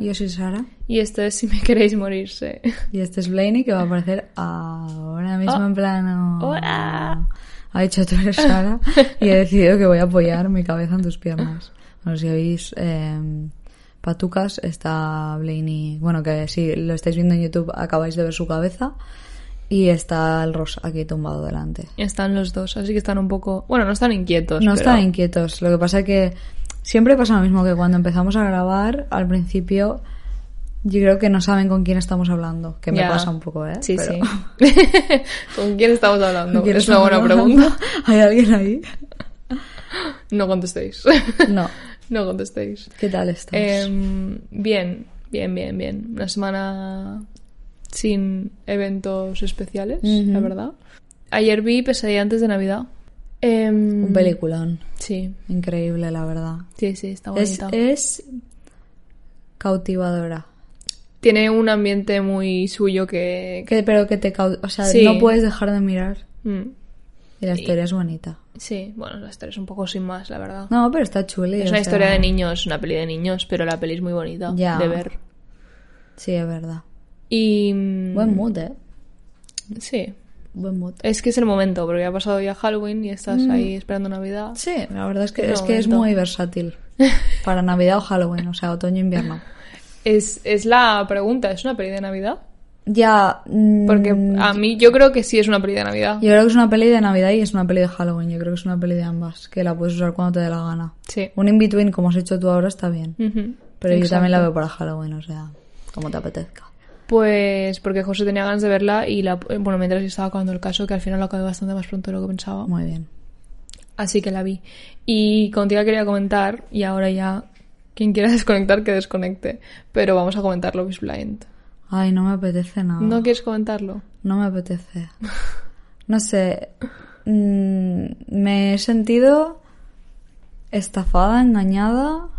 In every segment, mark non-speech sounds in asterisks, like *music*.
Yo soy Sara. Y esto es Si me queréis morirse. Y este es Blaney que va a aparecer ahora mismo Oh. en plano. Hola. Ha dicho tú eres Sara *laughs* y he decidido que voy a apoyar mi cabeza en tus piernas. Bueno, si oís eh, patucas, está Blaney. Bueno, que si lo estáis viendo en YouTube acabáis de ver su cabeza. Y está el Ross aquí tumbado delante. Están los dos, así que están un poco... Bueno, no están inquietos. No pero- están inquietos. Lo que pasa es que siempre pasa lo mismo que cuando empezamos a grabar, al principio, yo creo que no saben con quién estamos hablando. Que me pasa un poco, ¿eh? Sí, Pero- sí. *laughs* ¿Con quién estamos hablando? ¿con quién Es una buena hablando? pregunta. *laughs* ¿Hay alguien ahí? No contestéis. No. *laughs* no contestéis. ¿Qué tal estás? Em, bien, bien, bien, bien. Una semana sin eventos especiales, la verdad. Ayer vi Pesadilla antes de Navidad. Em, un peliculón. Sí, Increíble, la verdad. sí, sí, está Es, bonita. es cautivadora. Tiene un ambiente muy suyo que... Que, pero que te O sea, Sí. no puedes dejar de mirar. Mm, Y la historia es bonita. sí, bueno, la historia es un poco sin más, la verdad. No, pero está chuli. es una sea, historia de niños, una peli de niños, pero la peli es muy bonita Ya. de ver. Sí, es verdad. Y... mm, Buen mood, ¿eh? Sí, Buen mood. es que es el momento, porque ha pasado ya Halloween y estás ahí esperando Navidad. Sí, la verdad es que, es, que es muy versátil. *laughs* Para Navidad o Halloween, o sea, otoño-invierno. Es, es la pregunta, ¿es una peli de Navidad? Ya. mm, Porque a mí yo creo que sí es una peli de Navidad. Yo creo que es una peli de Navidad y es una peli de Halloween. Yo creo que es una peli de ambas. Que la puedes usar cuando te dé la gana. Sí. Un in-between, como has hecho tú ahora, está bien. Pero yo también la veo para Halloween, o sea, como te apetezca. Pues porque José tenía ganas de verla y la, bueno, mientras yo estaba acabando el caso, que al final lo acabé bastante más pronto de lo que pensaba. Muy bien. Así que la vi. Y contigo quería comentar, y ahora ya, quien quiera *laughs* desconectar, que desconecte. Pero vamos a comentar Love is Blind. Ay, no me apetece nada. ¿No quieres comentarlo? No me apetece. No sé. mm, me he sentido estafada, engañada. O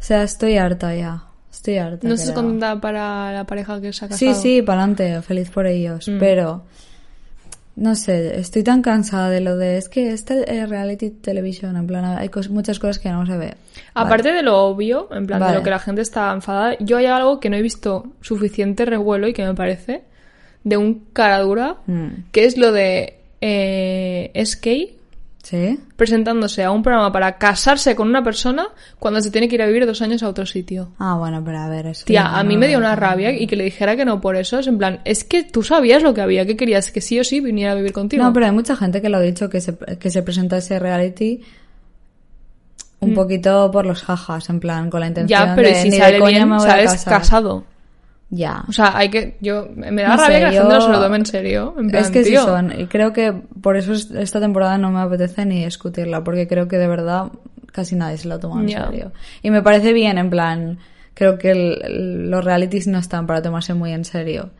sea, estoy harta ya. Estoy harta. ¿No estás contenta para la pareja que se ha Sí, casado? sí, para adelante, feliz por ellos. Mm. Pero, no sé, estoy tan cansada de lo de. Es que este eh, reality television, en plan, hay cos- muchas cosas que no se ve. Aparte de lo obvio, en plan de lo que la gente está enfadada, yo hay algo que no he visto suficiente revuelo y que me parece de un cara dura, Mm. que es lo de eh, SK ¿Sí? presentándose a un programa para casarse con una persona cuando se tiene que ir a vivir dos años a otro sitio. Ah, bueno, pero a ver, eso. Tía, a mí no me dio una rabia y que le dijera que no por eso. Es en plan, es que tú sabías lo que había, que querías que sí o sí viniera a vivir contigo. No, pero hay mucha gente que lo ha dicho que se, que se presenta ese reality un poquito por los jajas, en plan, con la intención Mm. ya, pero de si sale de coña bien, me voy sales casado. Ya. O sea, hay que. Yo. Me da No rabia sé, que la yo- gente no se lo tome en serio. En plan, es que tío, sí son. Y creo que por eso es- esta temporada no me apetece ni discutirla, porque creo que de verdad casi nadie se la toma en serio. Y me parece bien, en plan, creo que el- los realities no están para tomarse muy en serio.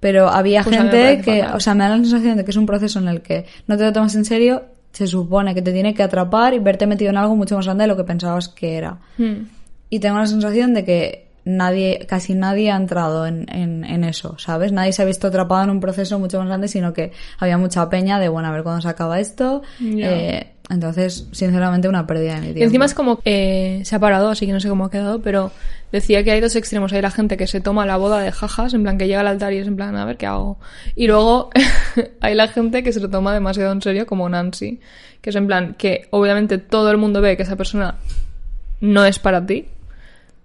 Pero había Pues gente que, fatal. o sea, me da la sensación de que es un proceso en el que no te lo tomas en serio, se supone que te tiene que atrapar y verte metido en algo mucho más grande de lo que pensabas que era. Hmm. Y tengo la sensación de que nadie, casi nadie ha entrado en, en, en eso, ¿sabes? Nadie se ha visto atrapado en un proceso mucho más grande, sino que había mucha peña de, bueno, a ver cuándo se acaba esto. Eh, entonces, sinceramente, una pérdida de mi tiempo. Y encima es como eh, se ha parado, así que no sé cómo ha quedado, pero decía que hay dos extremos. Hay la gente que se toma la boda de jajas, en plan que llega al altar y es en plan, a ver qué hago. Y luego *laughs* hay la gente que se lo toma demasiado en serio, como Nancy, que es en plan que obviamente todo el mundo ve que esa persona no es para ti.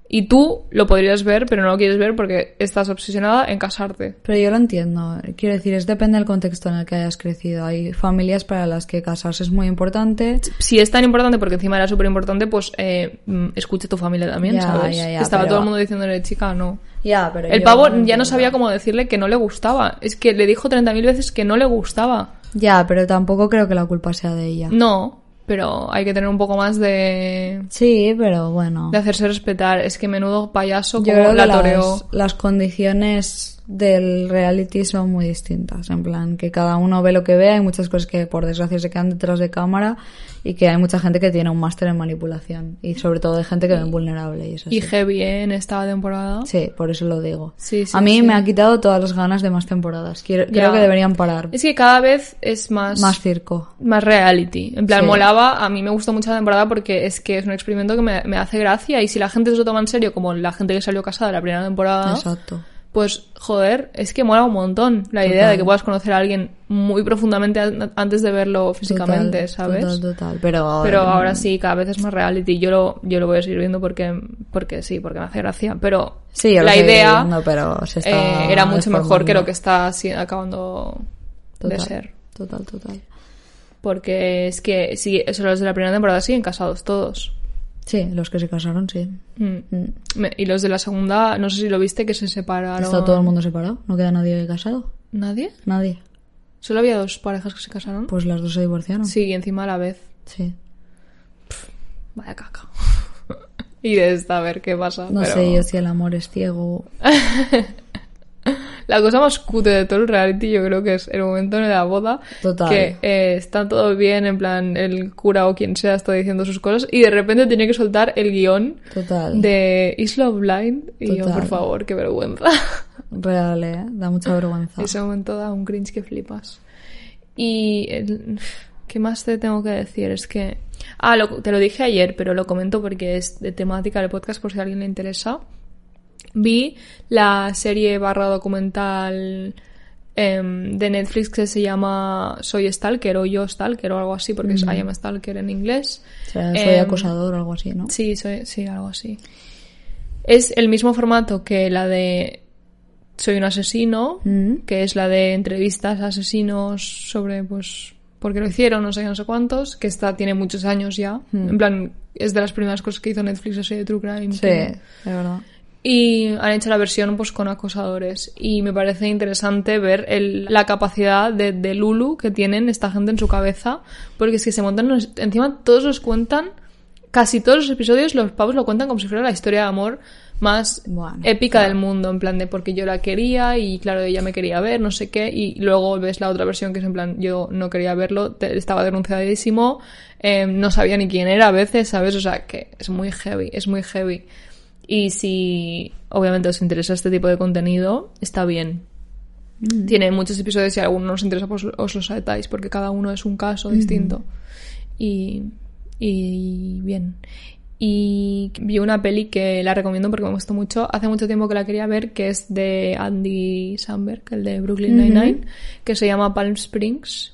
Y tú lo podrías ver, pero no lo quieres ver porque estás obsesionada en casarte. Pero yo lo entiendo. Quiero decir, es depende del contexto en el que hayas crecido. Hay familias para las que casarse es muy importante. Si es tan importante, porque encima era súper importante, pues eh, mm, escucha a tu familia también, Ya, ¿sabes? ya, ya, Estaba pero- todo el mundo diciéndole, chica, no. Ya, pero El pavo ya no sabía cómo decirle que no le gustaba. Es que le dijo 30.000 veces que no le gustaba. Ya, pero tampoco creo que la culpa sea de ella. No, pero hay que tener un poco más de, Sí, pero bueno. de hacerse respetar. Es que menudo payaso Yo como creo la que las, las condiciones del reality son muy distintas. En plan, que cada uno ve lo que ve, hay muchas cosas que por desgracia se quedan detrás de cámara y que hay mucha gente que tiene un máster en manipulación. Y sobre todo de gente que ven vulnerable y eso Y heavy ¿eh? en esta temporada. Sí, por eso lo digo. Sí, sí, a mí sí. me ha quitado todas las ganas de más temporadas. Quiero, Ya. Creo que deberían parar. Es que cada vez es más, Más circo. más reality. En plan, molaba, a mí me gustó mucho la temporada porque es que es un experimento que me, me hace gracia y si la gente se lo toma en serio, como la gente que salió casada la primera temporada, Exacto. Pues joder, es que mola un montón la idea de que puedas conocer a alguien muy profundamente an- antes de verlo físicamente, Total, ¿sabes? Total, total. Pero ahora, Pero ahora sí, cada vez es más reality. Yo lo, yo lo voy a seguir viendo porque, porque sí, porque me hace gracia. Pero Sí, la idea viendo, pero se está eh, era mucho mejor que lo que está acabando de ser. Total, total. Porque es que sí, eso los de la primera temporada siguen casados todos. Sí, los que se casaron, sí. Mm. Mm. Y los de la segunda, no sé si lo viste, que se separaron. Está todo el mundo separado, no queda nadie casado. ¿Nadie? Nadie. ¿Solo había dos parejas que se casaron? Pues las dos se divorciaron. Sí, y encima a la vez. Sí. Vaya caca. *laughs* y de esta, a ver qué pasa. No pero- sé yo si el amor es ciego. *laughs* La cosa más cutre de todo el reality yo creo que es el momento de la boda. Total. Que eh, está todo bien, en plan, el cura o quien sea está diciendo sus cosas y de repente tiene que soltar el guion Total. de Is Love Blind y yo, por favor, qué vergüenza. *laughs* Real, eh. Da mucha vergüenza. Ese momento da un cringe que flipas. Y... el- ¿Qué más te tengo que decir? Es que... Ah, lo- te lo dije ayer, pero lo comento porque es de temática del podcast por si a alguien le interesa. Vi la serie barra documental em, de Netflix que se llama Soy Stalker o Yo Stalker o algo así, porque es I am Stalker en inglés. O sea, soy Em, acosador o algo así, ¿no? Sí, soy, sí, algo así. Es el mismo formato que la de Soy un asesino, Mm. que es la de entrevistas a asesinos sobre, pues, por qué lo hicieron, no sé no sé cuántos, que esta tiene muchos años ya. Mm. En plan, es de las primeras cosas que hizo Netflix así de True Crime. Sí, que- de verdad. Y han hecho la versión pues con acosadores. Y me parece interesante ver el- la capacidad de, de Lulu que tienen esta gente en su cabeza. Porque es que se montan... unos- encima todos los cuentan... Casi todos los episodios los pavos lo cuentan como si fuera la historia de amor más Bueno, épica del mundo. En plan de porque yo la quería y claro, ella me quería ver, no sé qué. Y luego ves la otra versión que es en plan yo no quería verlo, te- estaba denunciadísimo, eh, no sabía ni quién era a veces, ¿sabes? O sea que es muy heavy, es muy heavy. Y si obviamente os interesa este tipo de contenido, está bien. Tiene muchos episodios y si alguno os interesa, pues os los saltáis, porque cada uno es un caso distinto. Y, y bien. Y vi una peli que la recomiendo porque me gustó mucho. Hace mucho tiempo que la quería ver, que es de Andy Samberg, el de Brooklyn Nine-Nine, que se llama Palm Springs.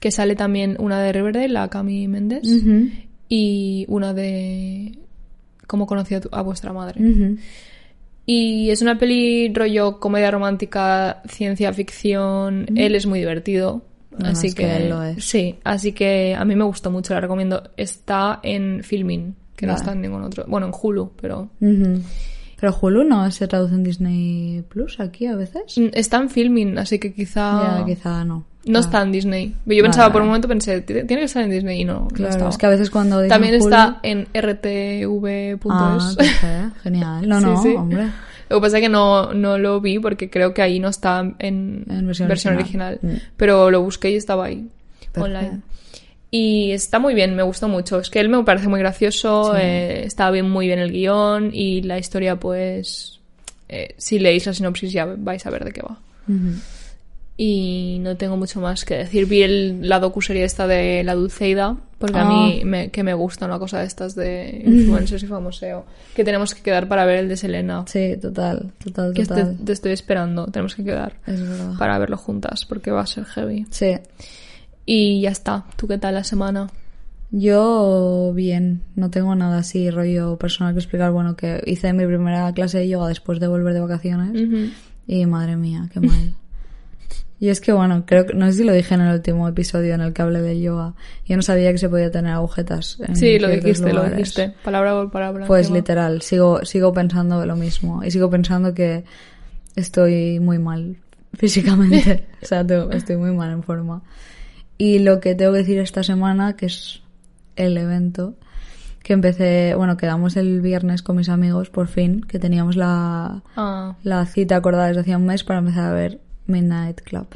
Que sale también una de Riverdale, la Cami Méndez, y una de Cómo conocí a, tu- a vuestra madre. Y es una peli rollo comedia romántica, ciencia ficción. Él es muy divertido. Así es que, que él lo es. sí, así que a mí me gustó mucho, la recomiendo. Está en Filmin, que no está en ningún otro. Bueno, en Hulu, pero. Pero Hulu no se traduce en Disney Plus aquí a veces. Mm, está en Filmin, así que quizá Ya, quizá no. No Ah, está en Disney. Yo pensaba Vale. por un momento pensé, tiene que estar en Disney y no. Claro, es que a veces cuando dicen También Hulu- está en rtv.es. Ah, genial. *laughs* No, Sí, no, sí. hombre. Lo que pasa es que no, no lo vi porque creo que ahí no está en, En versión original. original. Mm. Pero lo busqué y estaba ahí, online. Y está muy bien, me gustó mucho. Es que él me parece muy gracioso, Sí. eh, está bien, muy bien el guion y la historia, pues, eh, si leéis la sinopsis ya vais a ver de qué va. Y no tengo mucho más que decir. Vi el, la docuserie esta de la Dulceida, porque a Ah. mí me, que me gusta una cosa de estas de *laughs* influencers y famoseo. Que tenemos que quedar para ver el de Selena. Sí, total, total, Que te, total. te estoy esperando, tenemos que quedar Es verdad. para verlo juntas, porque va a ser heavy. Sí. Y ya está. ¿Tú qué tal la semana? Yo bien, no tengo nada así rollo personal que explicar. Bueno, que hice mi primera clase de yoga después de volver de vacaciones y madre mía, qué mal. *laughs* y es que bueno, creo que no sé si lo dije en el último episodio en el que hablé del yoga. Yo no sabía que se podía tener agujetas. En Sí, lo dijiste, lo lugares. dijiste. Palabra por palabra. Pues encima. literal, sigo, sigo pensando lo mismo. Y sigo pensando que estoy muy mal *laughs* físicamente. *laughs* o sea, tengo- estoy muy mal en forma. Y lo que tengo que decir esta semana, que es el evento, que empecé, bueno, quedamos el viernes con mis amigos, por fin, que teníamos la, Ah, la cita acordada desde hacía un mes para empezar a ver Midnight Club.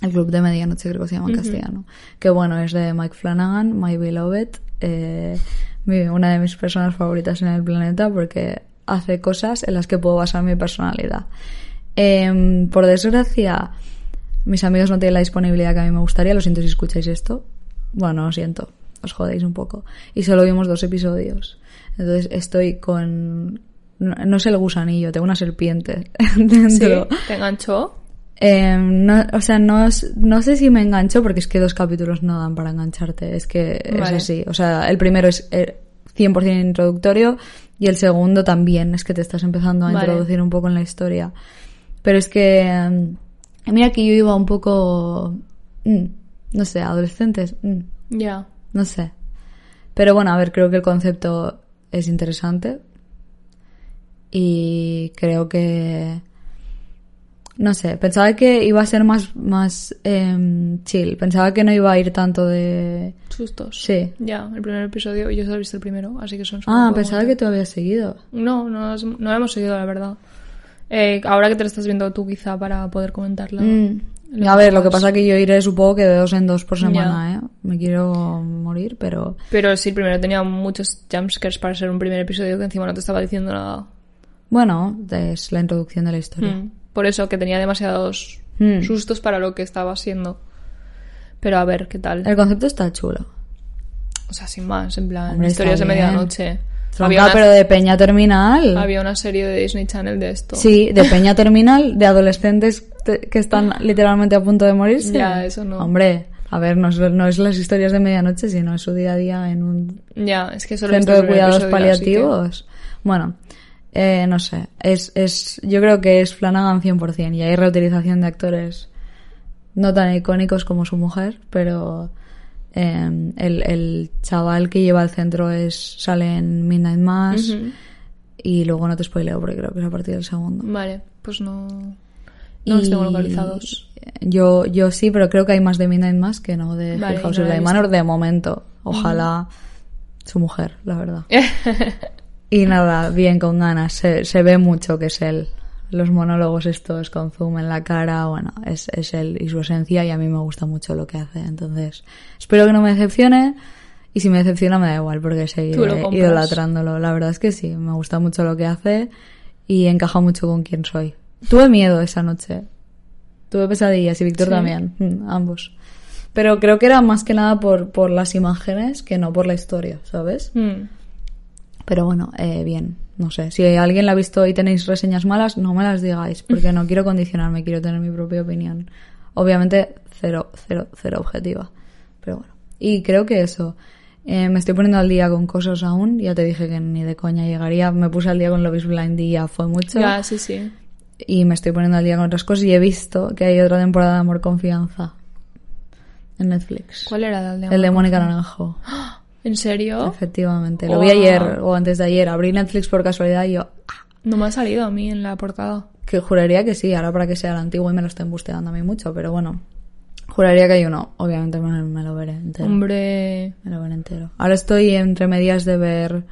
El club de medianoche creo que se llama en castellano. Que bueno, es de Mike Flanagan, My Beloved, eh, una de mis personas favoritas en el planeta porque hace cosas en las que puedo basar mi personalidad. Em, por desgracia, mis amigos no tienen la disponibilidad que a mí me gustaría, lo siento si escucháis esto. Bueno, lo siento, os jodéis un poco. Y solo vimos dos episodios. Entonces estoy con... No, no sé el gusanillo, tengo una serpiente *laughs* ¿sí? dentro. ¿Te enganchó? Eh, no, o sea, no, no sé si me engancho porque es que dos capítulos no dan para engancharte. Es que es así. O sea, el primero es eh, 100% introductorio y el segundo también. Es que te estás empezando a Vale. introducir un poco en la historia. Pero es que. mm, mira que yo iba un poco. mm, no sé, adolescentes. mm, Ya. no sé. Pero bueno, a ver, creo que el concepto es interesante. Y creo que. No sé, pensaba que iba a ser más, más em, chill. Pensaba que no iba a ir tanto de. Sustos. Sí. Ya, el primer episodio, yo solo he visto el primero, así que son Ah, pensaba que tú habías seguido. No, no, no hemos seguido, la verdad. Eh, ahora que te lo estás viendo tú, quizá, para poder comentarlo. Mm. A ver, lo que pasa es que yo iré, supongo que de dos en dos por semana, ¿eh? Me quiero morir, pero. Pero sí, primero tenía muchos jumpscares para ser un primer episodio que encima no te estaba diciendo nada. Bueno, es la introducción de la historia. Mm. Por eso, que tenía demasiados Mm. sustos para lo que estaba siendo. Pero a ver, ¿qué tal? El concepto está chulo. O sea, sin más, en plan, Hombre, historias de medianoche. Tronca, Había una, pero de peña terminal. había una serie de Disney Channel de esto. Sí, de *laughs* peña terminal, de adolescentes te- que están literalmente a punto de morirse. Ya, eso no. Hombre, a ver, no es, no es las historias de medianoche, sino es su día a día en un Ya, es que solo centro de cuidados así que- paliativos. Bueno, eh, no sé, es, es, yo creo que es Flanagan 100% y hay reutilización de actores no tan icónicos como su mujer, pero eh, el, el chaval que lleva el centro es sale en Midnight Mass y luego no te spoileo porque creo que es a partir del segundo. Vale, pues no. No los tengo localizados. Yo, yo sí, pero creo que hay más de Midnight Mass que no de Vale, House no of Manor de momento. Ojalá su mujer, la verdad. *laughs* y nada, bien con ganas. Se, se ve mucho que es él. Los monólogos estos con zoom en la cara, bueno, es, es él y su esencia y a mí me gusta mucho lo que hace. Entonces, espero que no me decepcione y si me decepciona me da igual porque seguiré idolatrándolo. La verdad es que sí, me gusta mucho lo que hace y encaja mucho con quien soy. Tuve miedo esa noche. Tuve pesadillas y Víctor ¿Sí? también, mm, ambos. Pero creo que era más que nada por, por las imágenes que no por la historia, ¿sabes? Mm. Pero bueno, eh, bien, no sé. Si alguien la ha visto y tenéis reseñas malas, no me las digáis, porque no quiero condicionarme, quiero tener mi propia opinión. Obviamente, cero, cero, cero objetiva. Pero bueno. Y creo que eso. Eh, me estoy poniendo al día con cosas aún. Ya te dije que ni de coña llegaría. Me puse al día con Love is Blind y ya fue mucho. Ya, sí, sí. Y me estoy poniendo al día con otras cosas y he visto que hay otra temporada de Amor Confianza en Netflix. ¿Cuál era el de El de? Mónica Naranjo. ¿En serio? Efectivamente. Lo Wow. vi ayer o antes de ayer. Abrí Netflix por casualidad y yo, ah, No me ha salido a mí en la portada. que juraría que sí, ahora para que sea el antiguo y me lo estén busteando a mí mucho, pero bueno. Juraría que hay uno. Obviamente me, me lo veré entero. Hombre. Me lo veré entero. Ahora estoy entre medias de ver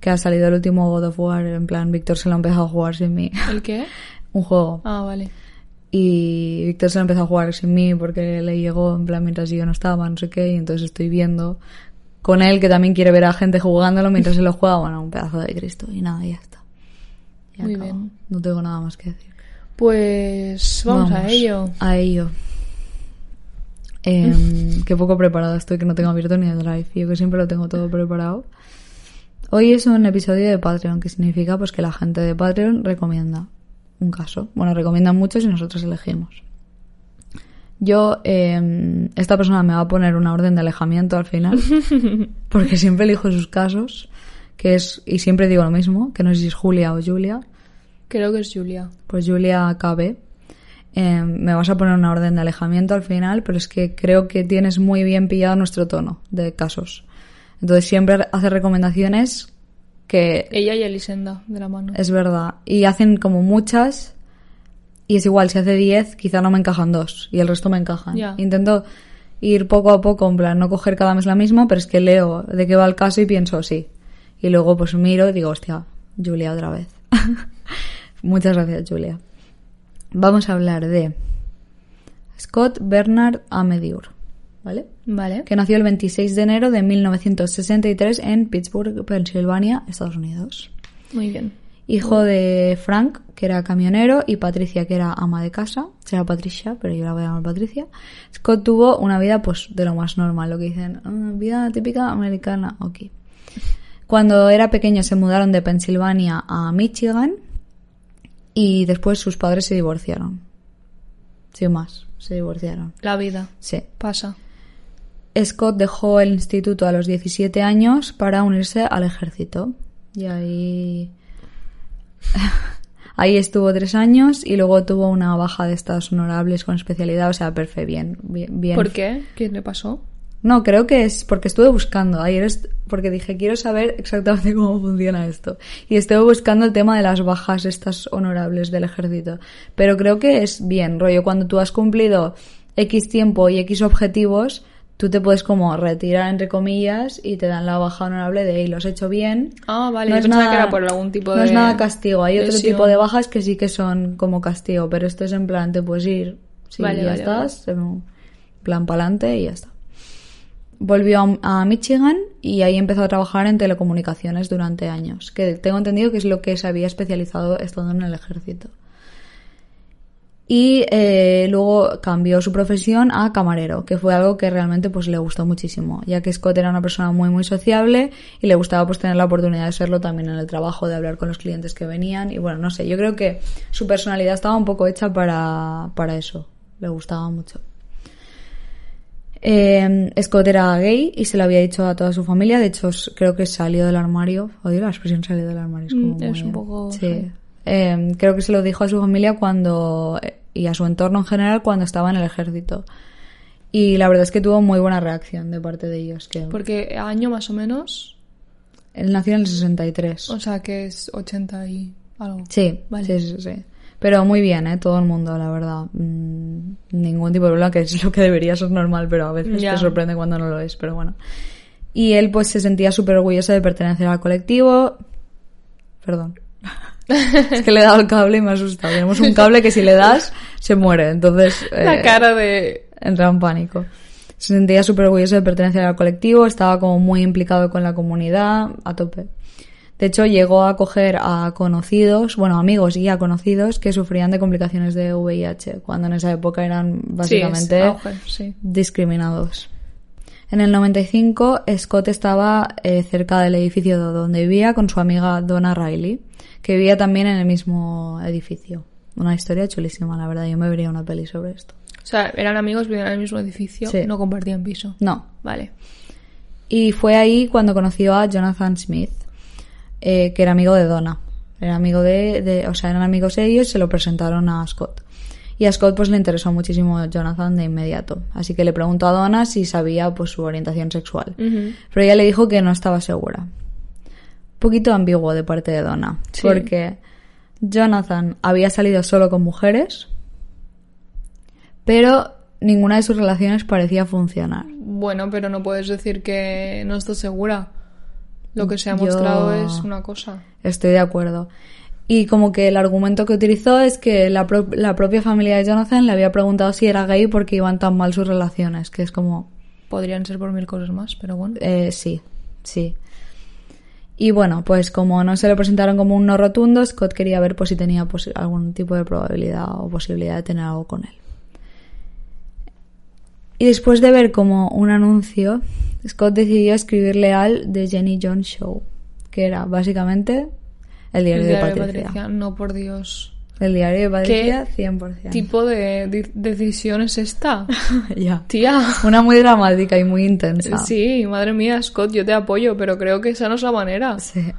que ha salido el último God of War. En plan, Víctor se lo ha empezado a jugar sin mí. ¿El qué? *laughs* Un juego. Ah, vale. Y Víctor se lo empezó a jugar sin mí porque le llegó en plan mientras yo no estaba, no sé qué, y entonces estoy viendo con él que también quiere ver a gente jugándolo mientras se lo juega, bueno, un pedazo de Cristo y nada, ya está. Ya Muy bien. No tengo nada más que decir. Pues vamos, a ello. A ello. Em, *laughs* qué poco preparada estoy, que no tengo abierto ni el drive. Yo que siempre lo tengo todo preparado. Hoy es un episodio de Patreon, que significa pues que la gente de Patreon recomienda un caso. Bueno, recomiendan muchos y nosotros elegimos. Yo, em, esta persona me va a poner una orden de alejamiento al final, *laughs* porque siempre elijo sus casos, que es, y siempre digo lo mismo, que no sé si es Julia o Julia, Creo que es Julia. pues Julia KB. Eh, me vas a poner una orden de alejamiento al final, pero es que creo que tienes muy bien pillado nuestro tono de casos. Entonces siempre hace recomendaciones que Ella y Elisenda, de la mano. es verdad. Y hacen como muchas. Y es igual, si hace 10, quizá no me encajan dos. Y el resto me encajan. Intento, ir poco a poco, en plan, no coger cada mes la misma, pero es que leo de qué va el caso y pienso sí. Y luego pues miro y digo, hostia, Julia otra vez. *laughs* Muchas gracias, Julia. Vamos a hablar de Scott Bernard Amediur, ¿vale? Vale. Que nació el 26 de enero de 1963 en Pittsburgh, Pensilvania, Estados Unidos. Muy bien. Hijo de Frank, que era camionero, y Patricia, que era ama de casa. Será Patricia, pero yo la voy a llamar Patricia. Scott tuvo una vida, pues, de lo más normal, lo que dicen, "Ah, vida típica americana, ok. Cuando era pequeño se mudaron de Pensilvania a Michigan y después sus padres se divorciaron. Sin más, se divorciaron. La vida. Sí. Pasa. Scott dejó el instituto a los 17 años para unirse al ejército. Y ahí. Ahí estuvo tres años y luego tuvo una baja de estados honorables con especialidad, o sea, perfecto, bien, bien, bien. ¿Por qué? ¿Qué le pasó? No, creo que es porque estuve buscando. Ayer porque dije, quiero saber exactamente cómo funciona esto. Y estuve buscando el tema de las bajas estas honorables del ejército. Pero creo que es bien, rollo, cuando tú has cumplido X tiempo y X objetivos, tú te puedes como retirar entre comillas y te dan la baja honorable de, hey, lo has hecho bien. Ah, vale. yo pensaba que era por algún tipo no de es nada castigo. Hay otro tipo de bajas que sí que son como castigo, pero esto es en plan, te puedes ir, si Vale, ya vale, estás, en plan pa'lante y ya está. Volvió a, a Michigan y ahí empezó a trabajar en telecomunicaciones durante años, que tengo entendido que es lo que se había especializado estando en el ejército. Y eh, luego cambió su profesión a camarero, que fue algo que realmente pues le gustó muchísimo, ya que Scott era una persona muy muy sociable y le gustaba pues tener la oportunidad de serlo también en el trabajo, de hablar con los clientes que venían y bueno, no sé, yo creo que su personalidad estaba un poco hecha para, para eso, le gustaba mucho. Eh, Scott era gay y se lo había dicho a toda su familia. De hecho, creo que salió del armario. Odio la expresión salió del armario. Es, como Mm, es muy- un poco Sí. Eh, creo que se lo dijo a su familia cuando. y a su entorno en general cuando estaba en el ejército. Y la verdad es que tuvo muy buena reacción de parte de ellos. Que Porque año más o menos. él nació en el 63. O sea que es 80 y algo. Sí, Vale. sí, sí, sí. Pero muy bien, ¿eh? Todo el mundo, la verdad. Mm, ningún tipo de problema, que es lo que debería ser normal, pero a veces te sorprende cuando no lo es, pero bueno. Y él pues se sentía súper orgulloso de pertenecer al colectivo. Perdón. Es que le he dado el cable y me ha asustado. Tenemos un cable que si le das, se muere. Entonces... La eh, cara de. entraba en pánico. Se sentía súper orgulloso de pertenecer al colectivo, estaba como muy implicado con la comunidad, a tope. De hecho, llegó a acoger a conocidos, bueno, amigos y a conocidos que sufrían de complicaciones de VIH, cuando en esa época eran básicamente Sí, es auge, sí. discriminados. En el 95, Scott estaba eh, cerca del edificio donde vivía con su amiga Donna Riley, que vivía también en el mismo edificio. Una historia chulísima, la verdad. Yo me vería una peli sobre esto. O sea, eran amigos, vivían en el mismo edificio, Sí. no compartían piso. No, Vale. Y fue ahí cuando conoció a Jonathan Smith, eh, que era amigo de Donna. Era amigo de, de- o sea, eran amigos ellos y se lo presentaron a Scott. Y a Scott pues le interesó muchísimo Jonathan de inmediato. Así que le preguntó a Donna si sabía pues su orientación sexual. Pero ella le dijo que no estaba segura. Un poquito ambiguo de parte de Donna. Sí. Porque Jonathan había salido solo con mujeres, pero ninguna de sus relaciones parecía funcionar. Bueno, pero no puedes decir que no estás segura. Lo que se ha Yo- mostrado es una cosa. Estoy de acuerdo. Y como que el argumento que utilizó es que la, pro- la propia familia de Jonathan le había preguntado si era gay porque iban tan mal sus relaciones, que es como, Podrían ser por mil cosas más, pero bueno. eh, sí, sí. Y bueno, pues como no se lo presentaron como un no rotundo, Scott quería ver pues si tenía algún tipo de probabilidad o posibilidad de tener algo con él. Y después de ver como un anuncio, Scott decidió escribirle al The Jenny Jones Show, que era básicamente el diario, El diario de Patricia. No, por Dios. El diario de Patricia, ¿Qué 100%. tipo de decisión es esta? *laughs* ya. Tía. Una muy dramática y muy intensa. Sí, madre mía, Scott, yo te apoyo, pero creo que esa no es la manera. Sí.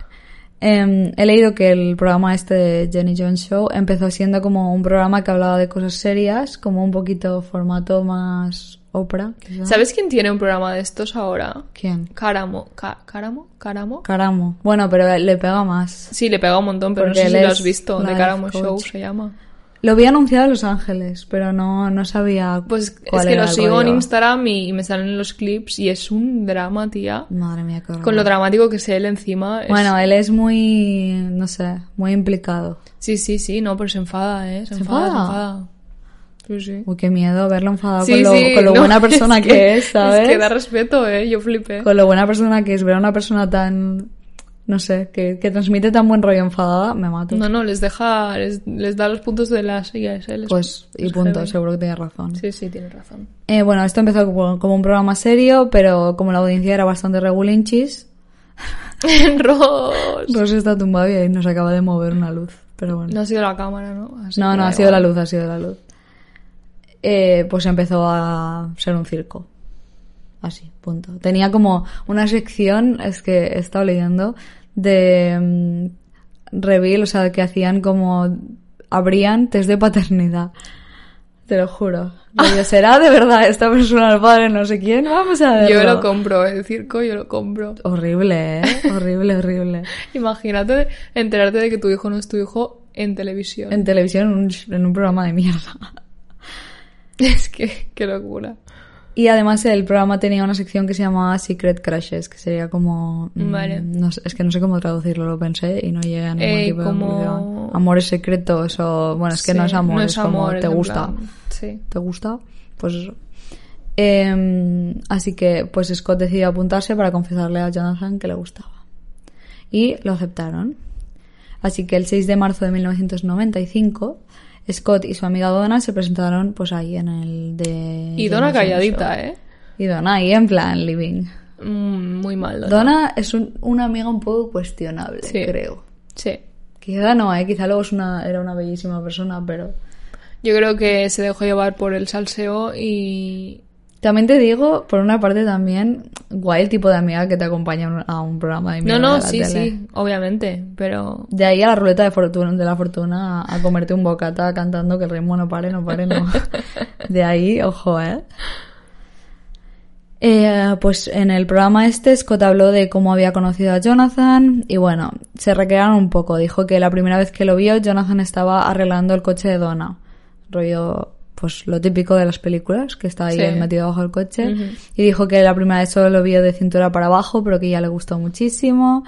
Em, he leído que el programa este de Jenny Jones Show empezó siendo como un programa que hablaba de cosas serias, como un poquito formato más Oprah. quizá. ¿Sabes quién tiene un programa de estos ahora? ¿Quién? Caramo. Ca- ¿Caramo? ¿Caramo? Caramo. Bueno, pero le pega más. Sí, le pega un montón, pero Porque no sé si lo has visto. De Caramo coach. Show se llama. Lo había anunciado en Los Ángeles, pero no, no sabía Pues cuál es que era lo sigo en. Instagram y, me salen los clips y es un drama, tía. Madre mía, qué horror. Con lo dramático que es él encima. es- Bueno, él es muy, no sé, muy implicado. Sí, sí, sí, no, pero se enfada, ¿eh? Se, ¿Se enfada, se enfada? Enfada. Sí, sí. Uy, qué miedo verlo enfadado Sí, con, lo, sí, con lo no, buena *laughs* persona que, es, ¿sabes? Es que da respeto, ¿eh? Yo flipé. Con lo buena persona que es, ver a una persona tan, no sé, que, que transmite tan buen rollo enfadada, me mato. No, no, les deja, les, les da los puntos de las sillas, ¿eh? Les- pues, y punto, seguro que tienes razón. Sí, sí, tienes razón. Eh, bueno, esto empezó como, como un programa serio, pero como la audiencia era bastante regulinchis, *laughs* Ross. Ross está tumbado y nos acaba de mover una luz. Pero bueno. No ha sido la cámara, ¿no? Así No, no, ha sido la luz, ha sido la luz. Eh, pues empezó a ser un circo. Así, punto. Tenía como una sección, es que he estado leyendo, de mm, reveal, o sea, que hacían como, abrían test de paternidad. Te lo juro. *laughs* ¿Será de verdad esta persona el padre no sé quién? Vamos a verlo. Yo lo compro, el circo yo lo compro. Horrible, ¿eh? Horrible, horrible. *laughs* Imagínate enterarte de que tu hijo no es tu hijo en televisión. En televisión, en un, en un programa de mierda. *laughs* Es que, qué locura. Y además el programa tenía una sección que se llamaba Secret Crushes, que sería como... mm, Vale. no sé, es que no sé cómo traducirlo, lo pensé y no llegué a ningún Eh, tipo de como- conclusión. Amores secretos o... Bueno, es que no Sí, es amor, no es, como amor, te gusta. plan, sí. ¿Te gusta? Pues eso. Em, así que pues Scott decidió apuntarse para confesarle a Jonathan que le gustaba. Y lo aceptaron. Así que el 6 de marzo de 1995, Scott y su amiga Donna se presentaron pues ahí en el de... Y Donna calladita, Show. ¿eh? Y Donna ahí en plan living. Mm, Muy mal. Donna. Donna es un- una amiga un poco cuestionable, Sí. creo. Sí. Quizá no, ¿eh? Quizá luego es una, era una bellísima persona, pero... Yo creo que se dejó llevar por el salseo y... También te digo, por una parte también, guay el tipo de amiga que te acompaña a un- programa de No, no, de la sí, tele. sí, obviamente, pero... De ahí a la ruleta de fortuna, de la fortuna a comerte un bocata cantando que el ritmo no pare, no pare, no. *laughs* De ahí, ojo, eh. Eh, pues en el programa este Scott habló de cómo había conocido a Jonathan y bueno, se recrearon un poco. Dijo que la primera vez que lo vio, Jonathan estaba arreglando el coche de Donna. Rollo, pues lo típico de las películas, que está ahí Sí. él metido bajo el coche. Y dijo que la primera vez solo lo vio de cintura para abajo, pero que ya le gustó muchísimo.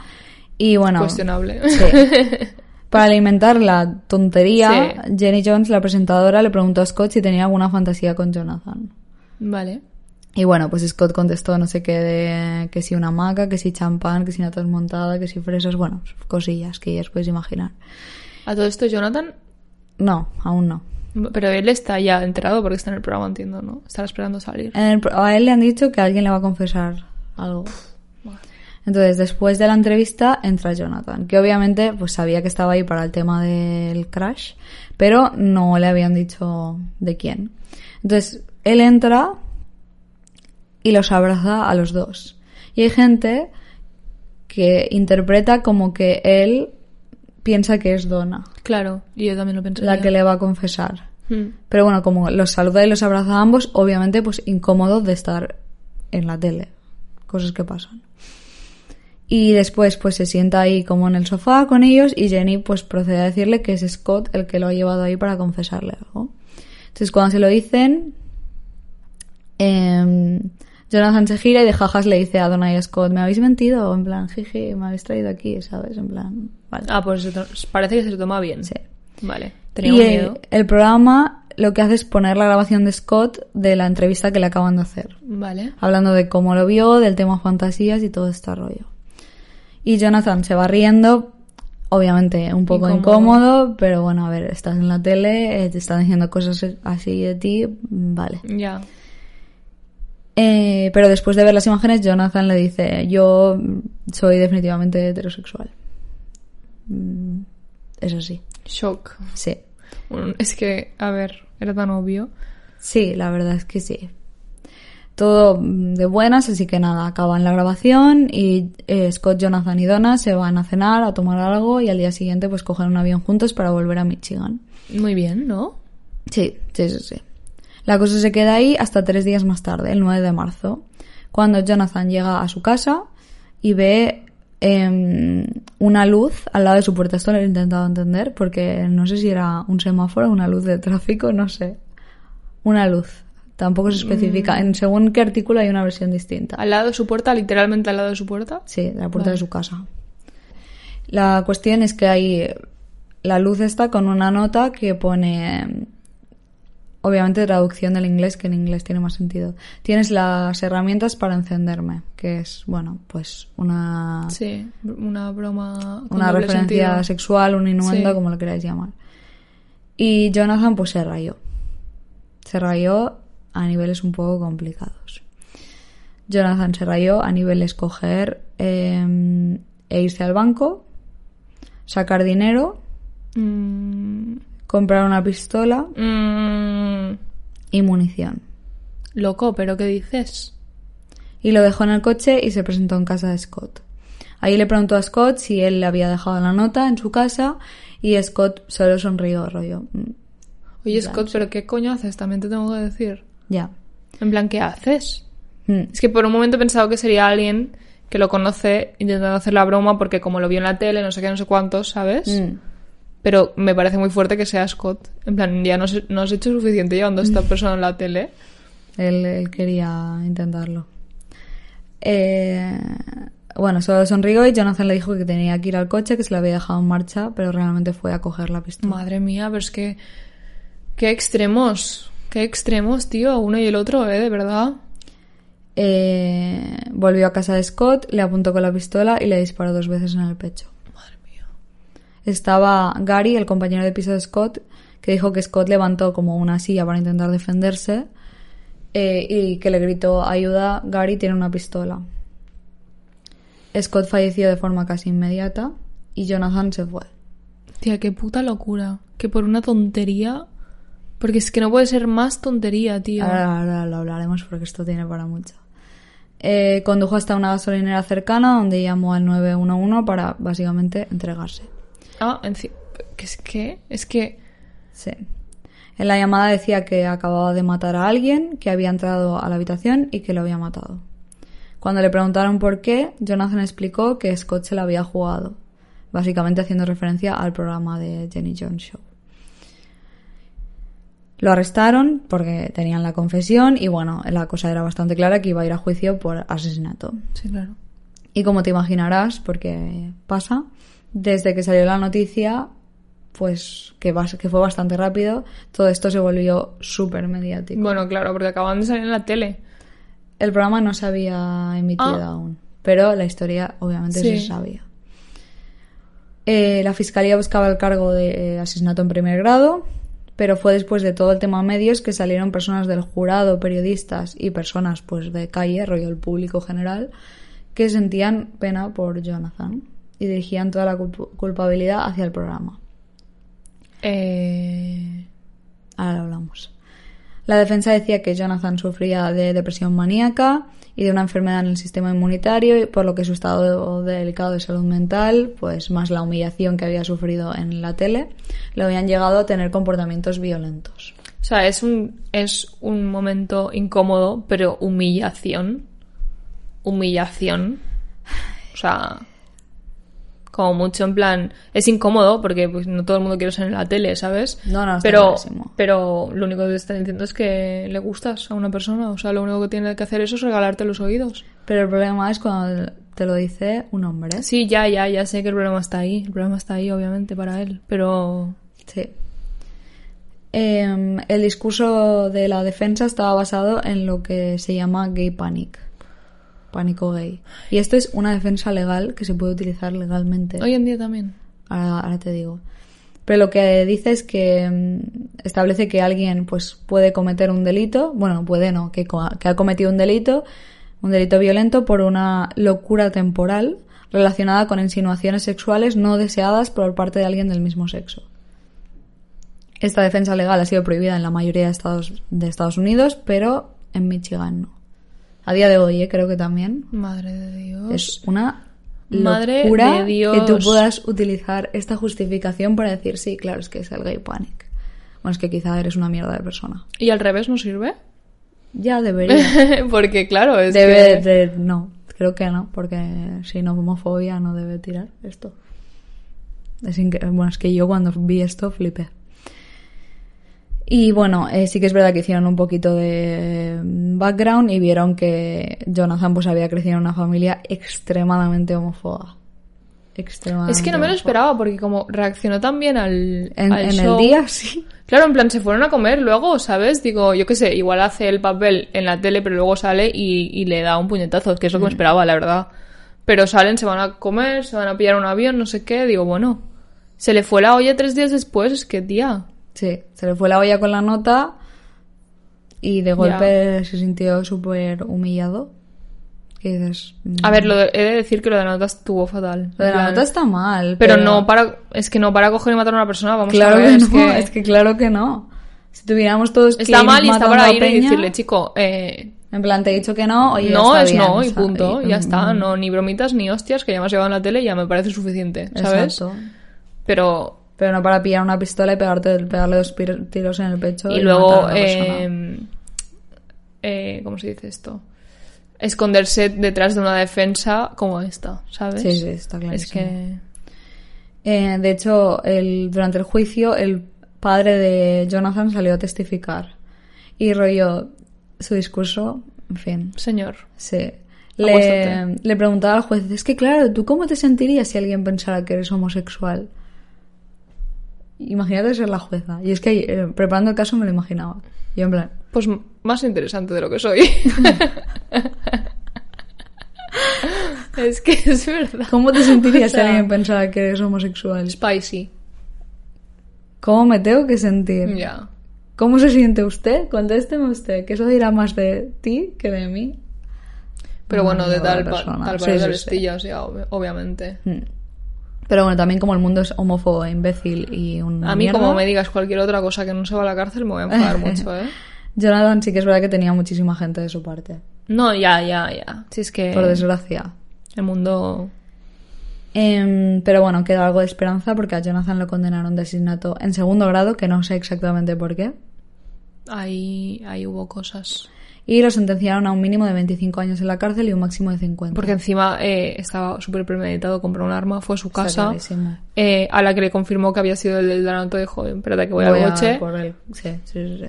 Y bueno, Cuestionable. Sí. *laughs* Para alimentar la tontería, Jenny Jones, la presentadora, le preguntó a Scott si tenía alguna fantasía con Jonathan. Vale. Y bueno, pues Scott contestó no sé qué de que si una hamaca, que si champán, que si una montada, que si fresas, bueno, cosillas que ya os podéis imaginar. A todo esto, Jonathan... No, aún no. Pero él está ya enterado porque está en el programa, entiendo, ¿no? Estará esperando salir. En el pro- a él le han dicho que alguien le va a confesar algo. Entonces, después de la entrevista, entra Jonathan, que obviamente pues sabía que estaba ahí para el tema del crash, pero no le habían dicho de quién. Entonces, él entra y los abraza a los dos. Y hay gente que interpreta como que él piensa que es Donna, Claro, y yo también lo pensé. la que le va a confesar. Mm. Pero bueno, como los saluda y los abraza a ambos, obviamente pues incómodo de estar en la tele. Cosas que pasan. Y después pues se sienta ahí como en el sofá con ellos y Jenny pues procede a decirle que es Scott el que lo ha llevado ahí para confesarle algo. Entonces cuando se lo dicen, em, Jonathan se gira y de jajas le dice a Donna y Scott, ¿me habéis mentido? En plan, jiji, me habéis traído aquí, ¿sabes? En plan, vale. Ah, pues parece que se lo toma bien. Sí. Vale. Y el, miedo. el programa lo que hace es poner la grabación de Scott de la entrevista que le acaban de hacer. Vale. Hablando de cómo lo vio, del tema fantasías y todo este rollo. Y Jonathan se va riendo, obviamente un poco Incómodo. incómodo, pero bueno, a ver, estás en la tele, eh, te están diciendo cosas así de ti, vale. Ya. Eh, pero después de ver las imágenes, Jonathan le dice, yo soy definitivamente heterosexual. Mm, Es así, Shock. sí. Bueno, es que, a ver, era tan obvio. Sí, la verdad es que sí. Todo de buenas, así que nada, acaban la grabación y eh, Scott, Jonathan y Donna se van a cenar, a tomar algo y al día siguiente pues cogen un avión juntos para volver a Michigan. Muy bien, ¿no? Sí, sí, sí, sí. La cosa se queda ahí hasta tres días más tarde, el 9 de marzo, cuando Jonathan llega a su casa y ve em, una luz al lado de su puerta. Esto lo he intentado entender porque no sé si era un semáforo, una luz de tráfico, no sé. Una luz. Tampoco se especifica. En según qué artículo hay una versión distinta. ¿Al lado de su puerta? ¿Literalmente al lado de su puerta? Sí, de la puerta de su casa. La cuestión es que hay la luz está con una nota que pone obviamente traducción del inglés que en inglés tiene más sentido. Tienes las herramientas para encenderme, que es bueno, pues una Sí, una broma una referencia sentido. sexual, un innuendo, Sí. como lo queráis llamar. Y Jonathan pues se rayó. Se rayó a niveles un poco complicados. Jonathan se rayó a niveles coger eh, e irse al banco, sacar dinero, Mm, comprar una pistola mm, y munición. loco, ¿pero qué dices? Y lo dejó en el coche y se presentó en casa de Scott. Ahí le preguntó a Scott si él le había dejado la nota en su casa y Scott solo sonrió, rollo. "Mm, Oye, Scott, ¿pero qué coño haces? También te tengo que decir. Ya. En plan, ¿qué haces? Mm, Es que por un momento he pensado que sería alguien que lo conoce intentando hacer la broma porque como lo vio en la tele, no sé qué, no sé cuántos, ¿sabes? mm. Pero me parece muy fuerte que sea Scott. En plan, ya no, no has hecho suficiente llevando a esta *laughs* persona en la tele. Él, él quería intentarlo. Eh, bueno, solo sonrió y Jonathan le dijo que tenía que ir al coche, que se lo había dejado en marcha, pero realmente fue a coger la pistola. Madre mía, pero es que... Qué extremos. Qué extremos, tío. Uno y el otro, ¿eh? De verdad. Eh, volvió a casa de Scott, le apuntó con la pistola y le disparó dos veces en el pecho. Estaba Gary, el compañero de piso de Scott, que dijo que Scott levantó como una silla para intentar defenderse eh, y que le gritó ayuda, Gary tiene una pistola. Scott falleció de forma casi inmediata y Jonathan se fue. Tía, qué puta locura. Que por una tontería... Porque es que no puede ser más tontería, tío. Ahora, ahora lo hablaremos porque esto tiene para mucho. Eh, condujo hasta una gasolinera cercana donde llamó al 911 para básicamente entregarse. Ah, que es que... Es que... Sí. En la llamada decía que acababa de matar a alguien, que había entrado a la habitación y que lo había matado. Cuando le preguntaron por qué, Jonathan explicó que Scott se la había jugado, básicamente haciendo referencia al programa de Jenny Jones Show. Lo arrestaron porque tenían la confesión y bueno, la cosa era bastante clara que iba a ir a juicio por asesinato. Sí, claro. Y como te imaginarás, porque pasa, desde que salió la noticia, pues que, fue bastante rápido, todo esto se volvió súper mediático. Bueno, claro, porque acaban de salir en la tele. El programa no se había emitido Ah. aún, pero la historia obviamente Sí. se sabía. Eh, la fiscalía buscaba el cargo de eh, asesinato en primer grado, pero fue después de todo el tema medios que salieron personas del jurado, periodistas y personas pues de calle, rollo el público general, que sentían pena por Jonathan y dirigían toda la culp- culpabilidad hacia el programa. Eh... Ahora lo hablamos. La defensa decía que Jonathan sufría de depresión maníaca y de una enfermedad en el sistema inmunitario, y por lo que su estado delicado de salud mental, pues más la humillación que había sufrido en la tele, le habían llegado a tener comportamientos violentos. O sea, es un, es un momento incómodo, pero humillación. Humillación. O sea, como mucho en plan, es incómodo porque pues no todo el mundo quiere ser en la tele, ¿sabes? No, no, pero, clarísimo. pero lo único que te están diciendo es que le gustas a una persona. O sea, lo único que tiene que hacer eso es regalarte los oídos. Pero el problema es cuando te lo dice un hombre. Sí, ya, ya, ya sé que el problema está ahí. El problema está ahí, obviamente, para él. Pero Sí. Em, el discurso de la defensa estaba basado en lo que se llama gay panic. Pánico gay. Y esto es una defensa legal que se puede utilizar legalmente. hoy en día también. Ahora, ahora te digo. Pero lo que dice es que mm, establece que alguien pues puede cometer un delito, bueno, puede no, que, que ha cometido un delito, un delito violento por una locura temporal relacionada con insinuaciones sexuales no deseadas por parte de alguien del mismo sexo. Esta defensa legal ha sido prohibida en la mayoría de Estados, de Estados Unidos, pero en Michigan no. A día de hoy, eh, creo que también. Madre de Dios. Es una Madre locura de Dios. que tú puedas utilizar esta justificación para decir, sí, claro, es que es el gay panic. Bueno, es que quizá eres una mierda de persona. ¿Y al revés no sirve? Ya debería. *laughs* Porque claro, es Debe que... de... No, Creo que no, porque si no homofobia no debe tirar esto. Es bueno, es que yo cuando vi esto flipé. Y bueno, eh, sí que es verdad que hicieron un poquito de mm, background y vieron que Jonathan pues había crecido en una familia extremadamente homófoba. Extremadamente Es que no me lo esperaba porque como reaccionó tan bien al, En, al en show- el día sí. Claro, en plan, se fueron a comer luego, ¿sabes? Digo, yo qué sé, igual hace el papel en la tele, pero luego sale y, y le da un puñetazo, que es lo Mm. que me esperaba, la verdad. Pero salen, se van a comer, se van a pillar un avión, no sé qué. Digo, bueno, se le fue la olla tres días después, es que, tía. Sí, se le fue la olla con la nota y de golpe se sintió súper humillado. Que dices, mm, A ver, lo de- he de decir que lo de la nota estuvo fatal. lo de la nota está mal. Pero no para, es que no para coger y matar a una persona, vamos Claro a ver. que es no, es que claro que no. Si tuviéramos todos que está mal y está para ir y peña, decirle, chico, eh, En plan, te he dicho que no, oye, no está es bien, no y punto, ya mm, está, mm, no, ni bromitas ni hostias, que ya me has llevado en la tele y ya me parece suficiente, ¿sabes? Exacto. Pero, Pero no para pillar una pistola y pegarte, pegarle dos tiros en el pecho. y luego, persona. eh, eh, ¿cómo se dice esto? Esconderse detrás de una defensa como esta, ¿sabes? Sí, sí, está Es clarísimo. que, Eh, de hecho, el, durante el juicio, el padre de Jonathan salió a testificar. Y rollo, su discurso, en fin, señor, sí. Le, le preguntaba al juez, es que claro, ¿tú cómo te sentirías si alguien pensara que eres homosexual? Imagínate ser la jueza. Y es que eh, preparando el caso me lo imaginaba. Yo en plan, pues más interesante de lo que soy. *laughs* es que es verdad. ¿cómo te sentirías O sea, si alguien pensara que eres homosexual? Spicy. ¿Cómo me tengo que sentir? Ya. ¿Cómo se siente usted? Contésteme usted, que eso dirá más de ti que de mí. Pero bueno, de tal, persona. tal Sí, para sí, tal sí. o sea, ob- obviamente. Mm. Pero bueno, también como el mundo es homófobo, imbécil y un A mí, como me digas cualquier otra cosa que no se va a la cárcel, me voy a enfadar *laughs* mucho, ¿eh? Jonathan sí que es verdad que tenía muchísima gente de su parte. No, ya, ya, ya. Si es que Por desgracia. el mundo... Em, pero bueno, queda algo de esperanza porque a Jonathan lo condenaron de asesinato en segundo grado, que no sé exactamente por qué. Ahí, ahí hubo cosas. Y lo sentenciaron a un mínimo de 25 años en la cárcel y un máximo de 50. Porque encima eh, estaba súper premeditado, compró un arma, fue a su casa, eh, a la que le confirmó que había sido el del Danato de joven. Espérate que voy, al coche. por él. Sí, sí, sí, sí.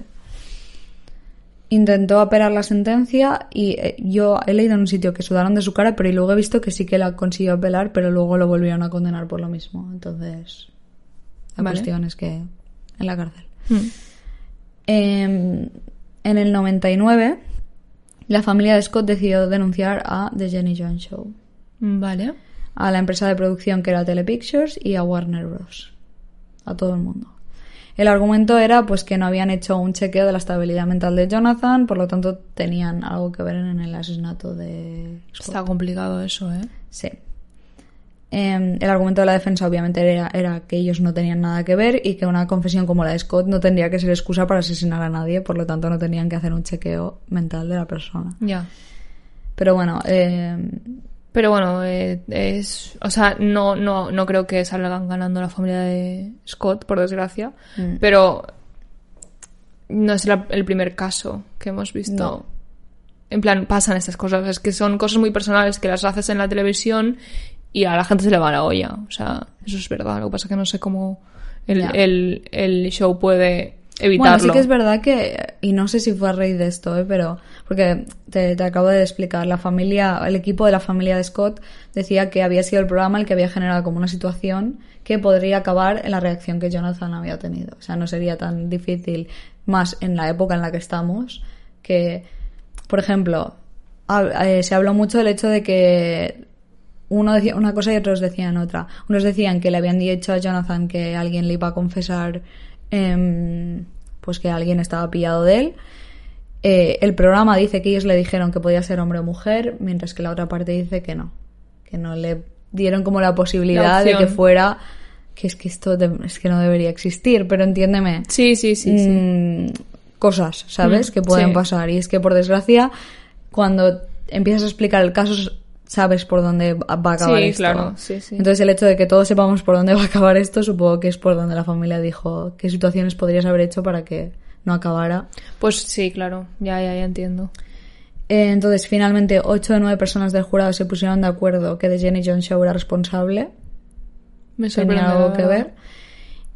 Intentó apelar la sentencia y eh, yo he leído en un sitio que sudaron de su cara, pero y luego he visto que sí que la consiguió apelar, pero luego lo volvieron a condenar por lo mismo. Entonces, la Vale. cuestión es que en la cárcel. Mm. Em, en el 99, la familia de Scott decidió denunciar a The Jenny Jones Show, Vale. a la empresa de producción que era Telepictures y a Warner Bros. A todo el mundo. El argumento era pues que no habían hecho un chequeo de la estabilidad mental de Jonathan, por lo tanto tenían algo que ver en el asesinato de Scott. Está complicado eso, ¿eh? Sí. Em, el argumento de la defensa obviamente era, era que ellos no tenían nada que ver y que una confesión como la de Scott no tendría que ser excusa para asesinar a nadie, por lo tanto no tenían que hacer un chequeo mental de la persona. Ya. Pero bueno, em, Pero bueno, eh, es. O sea, no, no, no creo que salgan ganando la familia de Scott, por desgracia. Mm. Pero. No es la- el primer caso que hemos visto. No. En plan, pasan estas cosas. Es que son cosas muy personales que las haces en la televisión y a la gente se le va la olla. O sea, eso es verdad. Lo que pasa es que no sé cómo el, el, el show puede evitarlo. Bueno, sí que es verdad que, y no sé si fue a raíz de esto, ¿eh? pero, porque te, te acabo de explicar, la familia, el equipo de la familia de Scott decía que había sido el programa el que había generado como una situación que podría acabar en la reacción que Jonathan había tenido. O sea, no sería tan difícil, más en la época en la que estamos, que, por ejemplo, hab- eh, se habló mucho del hecho de que uno decía una cosa y otros decían otra. Unos decían que le habían dicho a Jonathan que alguien le iba a confesar em, pues que alguien estaba pillado de él. Eh, el programa dice que ellos le dijeron que podía ser hombre o mujer, mientras que la otra parte dice que no. Que no le dieron como la posibilidad La de que fuera que es que esto de- es que no debería existir, pero entiéndeme Sí, sí, sí, sí. mm, cosas, ¿sabes? Mm, que pueden sí. pasar. Y es que, por desgracia, cuando empiezas a explicar el caso, sabes por dónde va a acabar Sí, esto. claro, sí, sí. Entonces, el hecho de que todos sepamos por dónde va a acabar esto, supongo que es por donde la familia dijo qué situaciones podrías haber hecho para que no acabara. Pues sí, claro. Ya, ya, ya entiendo. Eh, entonces, finalmente, 8 de 9 personas del jurado se pusieron de acuerdo que The Jenny Jones Show era responsable. Me Tenía algo que ver.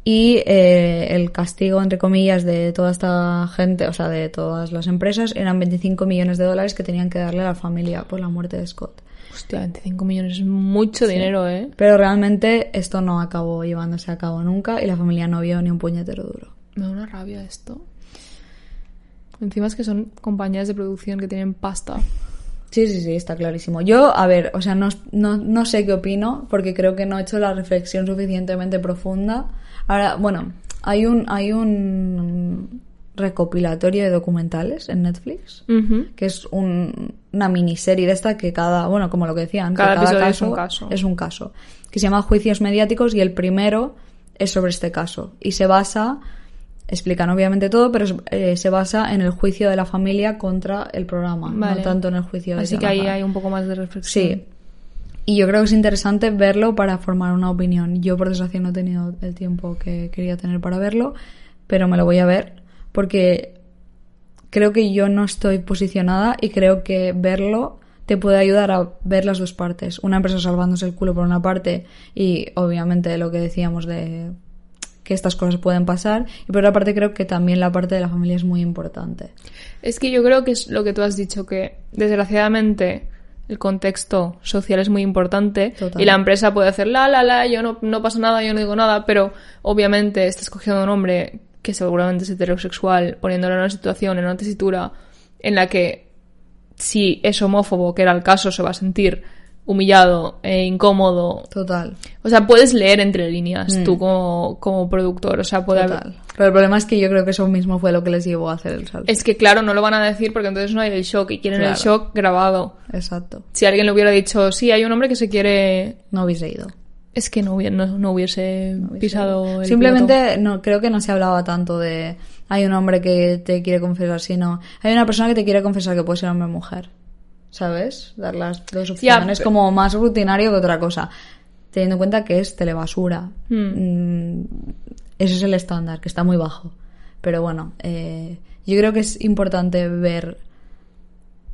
Y eh, el castigo, entre comillas, de toda esta gente, o sea, de todas las empresas, eran 25 millones de dólares que tenían que darle a la familia por la muerte de Scott. Hostia, 25 millones es mucho dinero, ¿eh? Pero realmente esto no acabó llevándose a cabo nunca y la familia no vio ni un puñetero duro. Me da una rabia esto. Encima es que son compañías de producción que tienen pasta. Sí, sí, sí, está clarísimo. Yo, a ver, o sea, no, no, no sé qué opino, porque creo que no he hecho la reflexión suficientemente profunda. Ahora, bueno, hay un, hay un recopilatorio de documentales en Netflix, que es un- una miniserie de esta que cada, bueno, como lo que decían, que Cada episodio es un caso. es un caso, que se llama Juicios Mediáticos y el primero es sobre este caso. Y se basa, explican obviamente todo, pero eh, se basa en el juicio de la familia contra el programa, Vale. no tanto en el juicio de Así que ahí hay un poco más de reflexión. Sí. Y yo creo que es interesante verlo para formar una opinión. Yo, por desgracia, no he tenido el tiempo que quería tener para verlo, pero me lo voy a ver porque creo que yo no estoy posicionada y creo que verlo te puede ayudar a ver las dos partes. Una empresa salvándose el culo por una parte y, obviamente, lo que decíamos de que estas cosas pueden pasar. Y por otra parte, creo que también la parte de la familia es muy importante. Es que yo creo que es lo que tú has dicho, que desgraciadamente el contexto social es muy importante Total. y la empresa puede hacer la, la, la, yo no, no pasa nada, yo no digo nada, pero obviamente estás cogiendo un hombre que seguramente es heterosexual, poniéndolo en una situación, en una tesitura en la que si es homófobo, que era el caso, se va a sentir humillado e incómodo. Total. O sea, puedes leer entre líneas Mm. tú como, como productor. O sea, puede haber- Total. Pero el problema es que yo creo que eso mismo fue lo que les llevó a hacer el salto. Es que claro, no lo van a decir porque entonces no hay el shock y quieren el shock grabado. Exacto. Si alguien le hubiera dicho, sí, hay un hombre que se quiere... No hubiese ido. Es que no, hubiera- no, no hubiese pisado el Simplemente piloto. no creo que no se hablaba tanto de hay un hombre que te quiere confesar, sino hay una persona que te quiere confesar que puede ser hombre o mujer. ¿Sabes? Dar las dos opciones pe- como más rutinario que otra cosa. Teniendo en cuenta que es telebasura. Hmm. Mm, ese es el estándar, que está muy bajo. Pero bueno, eh, yo creo que es importante ver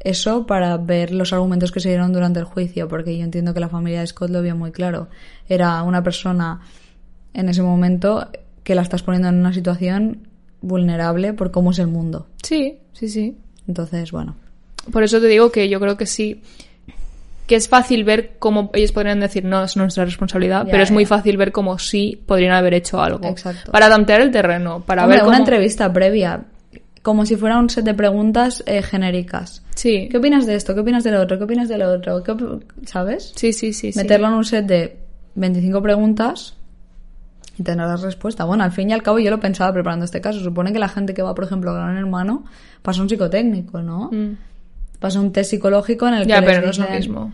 eso para ver los argumentos que se dieron durante el juicio, porque yo entiendo que la familia de Scott lo vio muy claro. Era una persona en ese momento que la estás poniendo en una situación vulnerable por cómo es el mundo. Sí, sí, sí. Entonces, bueno, Por eso te digo que yo creo que sí. Que es fácil ver cómo ellos podrían decir no es nuestra responsabilidad, Ya, pero es muy fácil ver cómo sí podrían haber hecho algo. Exacto. Para tantear el terreno, para Hombre, ver cómo... una entrevista previa, como si fuera un set de preguntas eh, genéricas. Sí. ¿Qué opinas de esto? ¿Qué opinas del otro? ¿Qué opinas del otro? ¿Qué ¿Sabes? Sí, sí, sí. sí. Meterlo en un set de 25 preguntas y tener la respuesta. Bueno, al fin y al cabo yo lo pensaba preparando este caso. Supone que la gente que va, por ejemplo, a Gran Hermano pasa un psicotécnico, ¿no? Mm. Pasa un test psicológico en el Ya, que pero les no es lo mismo.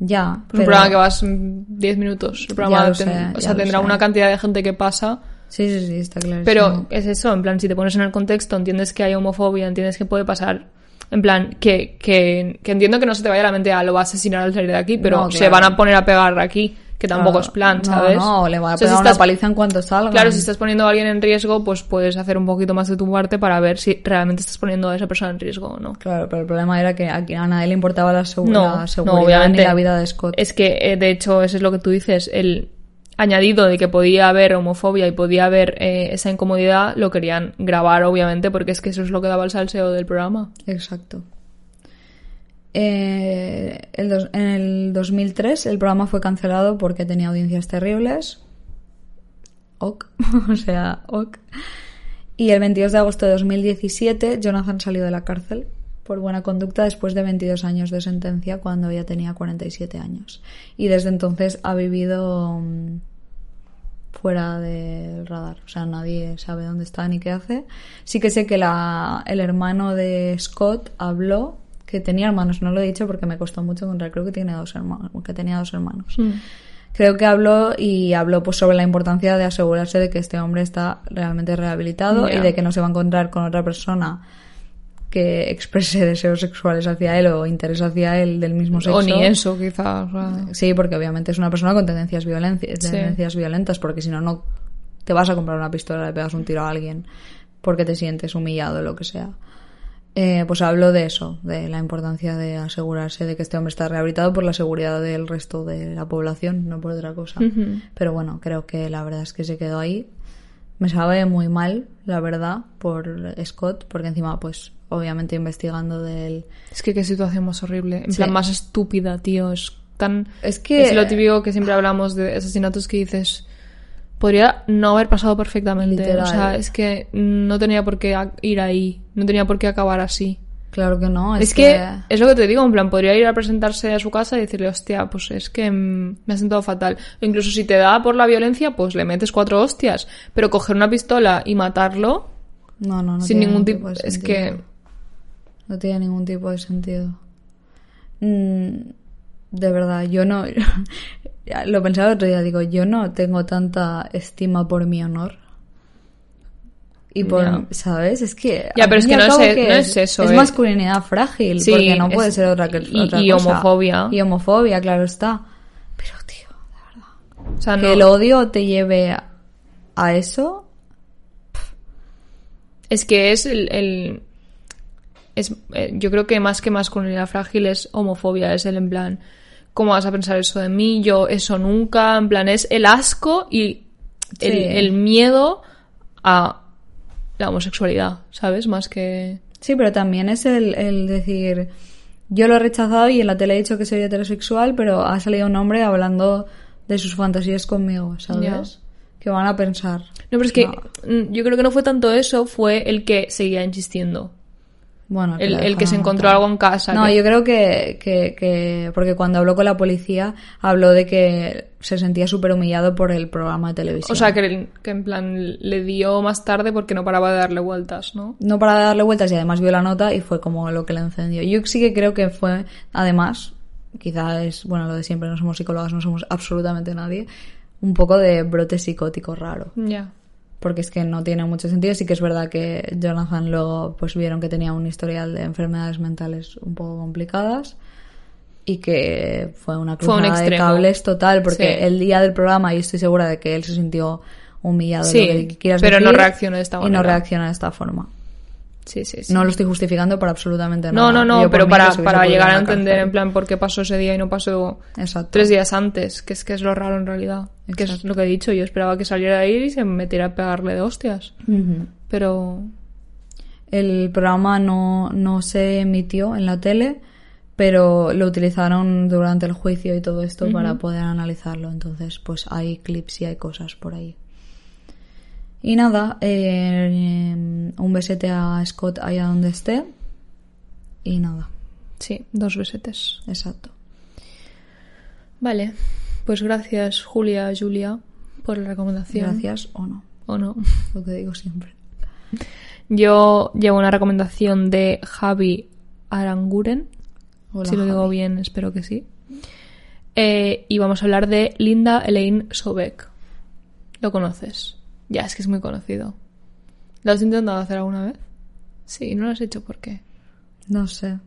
Ya, Es un pero- programa que vas mm, 10 minutos. El programa Ya ten- sé, o ya sea, tendrá sé. una cantidad de gente que pasa. Sí, sí, sí, está claro. Pero es eso, en plan, si te pones en el contexto, entiendes que hay homofobia, entiendes que puede pasar. En plan, que, que, que entiendo que no se te vaya a la mente, ah, lo va a asesinar al salir de aquí, pero No, se van a poner a pegar aquí, que tampoco es plan, No, ¿sabes? No, le va a O sea, pegar si una estás- paliza en cuanto salga. Claro, si estás poniendo a alguien en riesgo, pues puedes hacer un poquito más de tu parte para ver si realmente estás poniendo a esa persona en riesgo o no. Claro, pero el problema era que aquí a nadie le importaba la, segu- No, la no, seguridad ni la vida de Scott. Es que, eh, de hecho, eso es lo que tú dices. El añadido de que podía haber homofobia y podía haber eh, esa incomodidad, lo querían grabar, obviamente, porque es que eso es lo que daba el salseo del programa. Exacto. Eh, en el 2003 el programa fue cancelado porque tenía audiencias terribles. Ok. *laughs* o sea, ok. Y el 22 de agosto de 2017 Jonathan salió de la cárcel por buena conducta después de 22 años de sentencia cuando ya tenía 47 años. Y desde entonces ha vivido mm, fuera del radar. O sea, nadie sabe dónde está ni qué hace. Sí que sé que la, el hermano de Scott habló, que tenía hermanos, no lo he dicho porque me costó mucho encontrar, creo que tiene dos hermanos, que tenía dos hermanos. Creo que habló y habló pues sobre la importancia de asegurarse de que este hombre está realmente rehabilitado y de que no se va a encontrar con otra persona que exprese *laughs* deseos sexuales hacia él o interés hacia él del mismo sexo. O ni eso, quizás. o. Sí, porque obviamente es una persona con tendencias, violencia- Sí. tendencias violentas, porque si no, no te vas a comprar una pistola, le pegas un tiro a alguien porque te sientes humillado o lo que sea. eh, pues habló de eso, de la importancia de asegurarse de que este hombre está rehabilitado por la seguridad del resto de la población, no por otra cosa. Pero bueno, creo que la verdad es que se quedó ahí. Me sabe muy mal, la verdad, por Scott, porque encima, pues, obviamente investigando del... Es que qué situación más horrible. En Sí. plan, más estúpida, tío. Es tan... Es que... Es lo típico que siempre hablamos de asesinatos que dices... Podría no haber pasado perfectamente. Literal. O sea, es que no tenía por qué ir ahí. No tenía por qué acabar así. Claro que no, Es, es, que, es lo que te digo, en plan, podría ir a presentarse a su casa y decirle, hostia, pues es que mm, me ha sentado fatal. O incluso si te da por la violencia, pues le metes cuatro hostias. Pero coger una pistola y matarlo, No, no, no sin ningún tipo... Es que... No tiene ningún tipo de sentido. Mm, de verdad, yo no... *laughs* Lo pensaba el otro día, digo, yo no tengo tanta estima por mi honor. Y por. ¿sabes? Es que... Ya, pero es fin que no es- ¿qué no es eso, Es eh. masculinidad frágil, Sí, porque no puede es- ser otra, que, y- otra y cosa. homofobia. Y homofobia, claro está. Pero, tío, de verdad. O sea, Que no- el odio te lleve a, a eso... Es que es el... el- es, eh, yo creo que más que masculinidad frágil es homofobia, es el en plan, ¿cómo vas a pensar eso de mí? Yo eso nunca, en plan, es el asco y el, Sí. el miedo a la homosexualidad, ¿sabes? Más que... Sí, pero también es el, el decir, yo lo he rechazado y en la tele he dicho que soy heterosexual, pero ha salido un hombre hablando de sus fantasías conmigo, ¿sabes? Que van a pensar. No, pero es que No. yo creo que no fue tanto eso, fue el que seguía insistiendo. Bueno, El, que se encontró algo en casa. No, que- yo creo que, que, que, porque cuando habló con la policía, habló de que se sentía súper humillado por el programa de televisión. O sea, que, que en plan le dio más tarde porque no paraba de darle vueltas, ¿no? no para darle vueltas y además vio la nota y fue como lo que le encendió. Yo sí que creo que fue, además, quizá es, bueno, lo de siempre, no somos psicólogas, no somos absolutamente nadie, un poco de brote psicótico raro. Ya. Porque es que no tiene mucho sentido. Sí que es verdad que Jonathan luego pues vieron que tenía un historial de enfermedades mentales un poco complicadas y que fue una Fue un cruzada de cables total porque Sí. el día del programa y estoy segura de que él se sintió humillado Sí, lo que quieras pero no reaccionó de esta y no manera. reacciona de esta forma Sí, sí, sí. no lo estoy justificando para absolutamente No, nada. no, no, Yo por pero para, para llegar a entender en plan por qué pasó ese día y no pasó Exacto. tres días antes, que es que es lo raro en realidad. Que es Exacto. lo que he dicho, yo esperaba que saliera de ahí y se metiera a pegarle de hostias. Pero El programa no, no se emitió en la tele, pero lo utilizaron durante el juicio y todo esto para poder analizarlo. Entonces, pues hay clips y hay cosas por ahí. Y nada, eh, un besete a Scott allá donde esté. Y nada, sí, dos besetes. exacto. Vale, pues gracias Julia, Julia, por la recomendación. Gracias o no, ¿O no? lo que digo siempre. Yo llevo una recomendación de Javi Aranguren. Hola, si lo digo Javi. bien, espero que sí. Eh, y vamos a hablar de Linda Elaine Sobek. ¿Lo conoces? Ya, es que es muy conocido. ¿Lo has intentado hacer alguna vez? Sí, no lo has hecho, ¿por qué? No sé.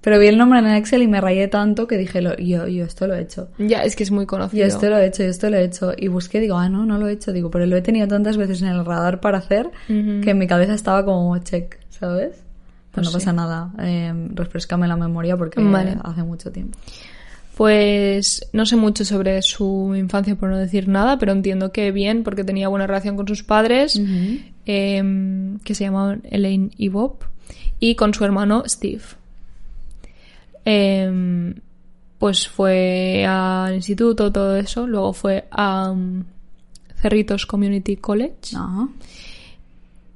Pero vi el nombre en Excel y me rayé tanto que dije, lo- yo, yo esto lo he hecho. Ya, es que es muy Yo conocido. esto lo he hecho, yo esto lo he hecho. Y busqué, digo, ah, no, no lo he hecho. Digo, pero lo he tenido tantas veces en el radar para hacer que en mi cabeza estaba como check, ¿sabes? Pues, Pues no sí. pasa nada. Eh, refrescame la memoria porque Vale. hace mucho tiempo. Pues no sé mucho sobre su infancia, por no decir nada, pero entiendo que bien, porque tenía buena relación con sus padres, em, que se llamaban Elaine y Bob, y con su hermano Steve. Em, pues fue al instituto, todo eso, luego fue a um, Cerritos Community College.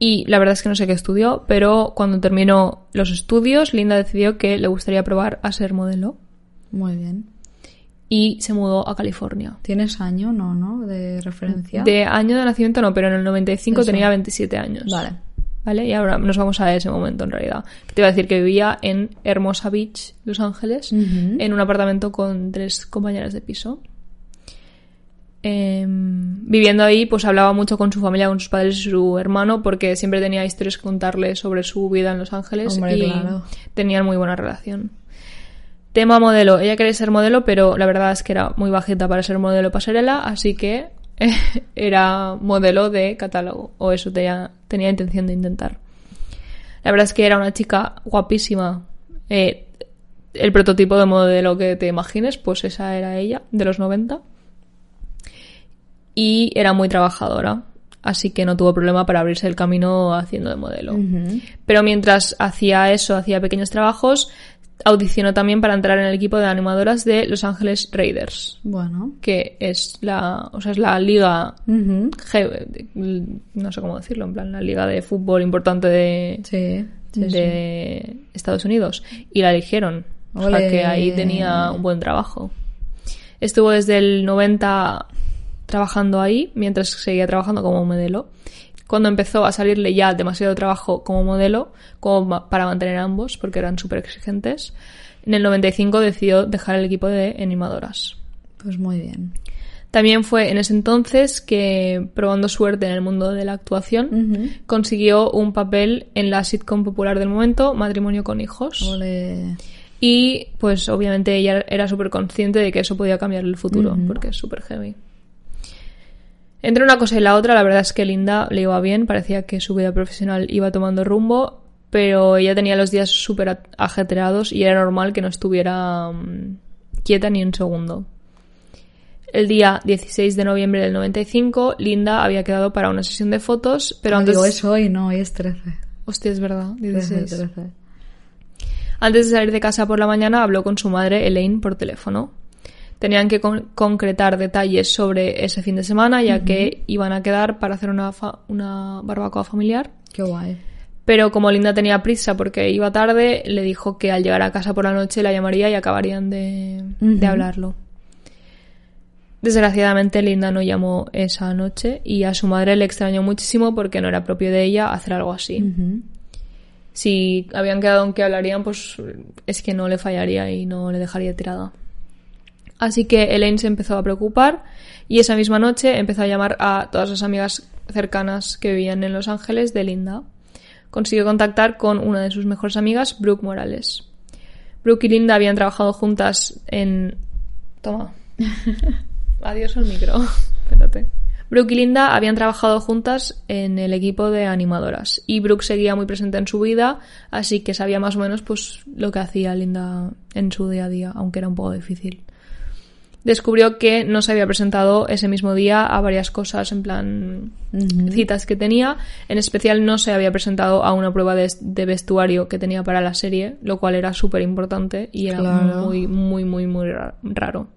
Y la verdad es que no sé qué estudió, pero cuando terminó los estudios, Linda decidió que le gustaría probar a ser modelo Muy bien. y se mudó a California. ¿Tienes año? No, ¿no? De referencia. De año de nacimiento no, pero en el 95 Eso. tenía 27 años. Vale. ¿Vale? Y ahora nos vamos a ese momento en realidad. Te iba a decir que vivía en Hermosa Beach, Los Ángeles, en un apartamento con tres compañeras de piso. Em, viviendo ahí, pues hablaba mucho con su familia, con sus padres y su hermano, porque siempre tenía historias que contarle sobre su vida en Los Ángeles Hombre, y claro. tenían muy buena relación. Tema modelo. Ella quería ser modelo, pero la verdad es que era muy bajita para ser modelo pasarela, así que *laughs* era modelo de catálogo, o eso tenía, tenía intención de intentar. La verdad es que era una chica guapísima. Eh, el prototipo de modelo que te imagines, pues esa era ella, de los 90. Y era muy trabajadora, así que no tuvo problema para abrirse el camino haciendo de modelo. Pero mientras hacía eso, hacía pequeños trabajos, audicionó también para entrar en el equipo de animadoras de Los Ángeles Raiders, Bueno. que es la, o sea, es la liga, no sé cómo decirlo, en plan, la liga de fútbol importante de, Sí, sí, sí. de Estados Unidos y la eligieron. O sea que ahí tenía un buen trabajo. Estuvo desde el 90 trabajando ahí, mientras seguía trabajando como modelo. Cuando empezó a salirle ya demasiado trabajo como modelo, como para mantener a ambos, porque eran súper exigentes, en el 95 decidió dejar el equipo de animadoras. Pues muy bien. También fue en ese entonces que, probando suerte en el mundo de la actuación, consiguió un papel en la sitcom popular del momento, Matrimonio con hijos. Y pues obviamente ella era súper consciente de que eso podía cambiar el futuro, porque es súper heavy. Entre una cosa y la otra, la verdad es que Linda le iba bien, parecía que su vida profesional iba tomando rumbo, pero ella tenía los días súper ajetreados y era normal que no estuviera mm, quieta ni un segundo. El día 16 de noviembre del 95, Linda había quedado para una sesión de fotos, pero antes... digo, es hoy, no, hoy es 13. Hostia, es verdad, 13, 16. 13. Antes de salir de casa por la mañana habló con su madre Elaine por teléfono. Tenían que con- concretar detalles sobre ese fin de semana ya que iban a quedar para hacer una, fa- una barbacoa familiar. Qué guay. Pero como Linda tenía prisa porque iba tarde, le dijo que al llegar a casa por la noche la llamaría y acabarían de, de hablarlo. Desgraciadamente Linda no llamó esa noche y a su madre le extrañó muchísimo porque no era propio de ella hacer algo así si habían quedado en que hablarían, pues es que no le fallaría y no le dejaría tirada. Así que Elaine se empezó a preocupar y esa misma noche empezó a llamar a todas las amigas cercanas que vivían en Los Ángeles de Linda. Consiguió contactar con una de sus mejores amigas, Brooke Morales. Brooke y Linda habían trabajado juntas en... Toma. *laughs* Adiós al micro. *laughs* Espérate. Brooke y Linda habían trabajado juntas en el equipo de animadoras y Brooke seguía muy presente en su vida, así que sabía más o menos pues lo que hacía Linda en su día a día, aunque era un poco difícil. Descubrió que no se había presentado ese mismo día a varias cosas, en plan citas que tenía. En especial no se había presentado a una prueba de, de vestuario que tenía para la serie, lo cual era súper importante y era Claro. muy, muy, muy, muy ra- raro.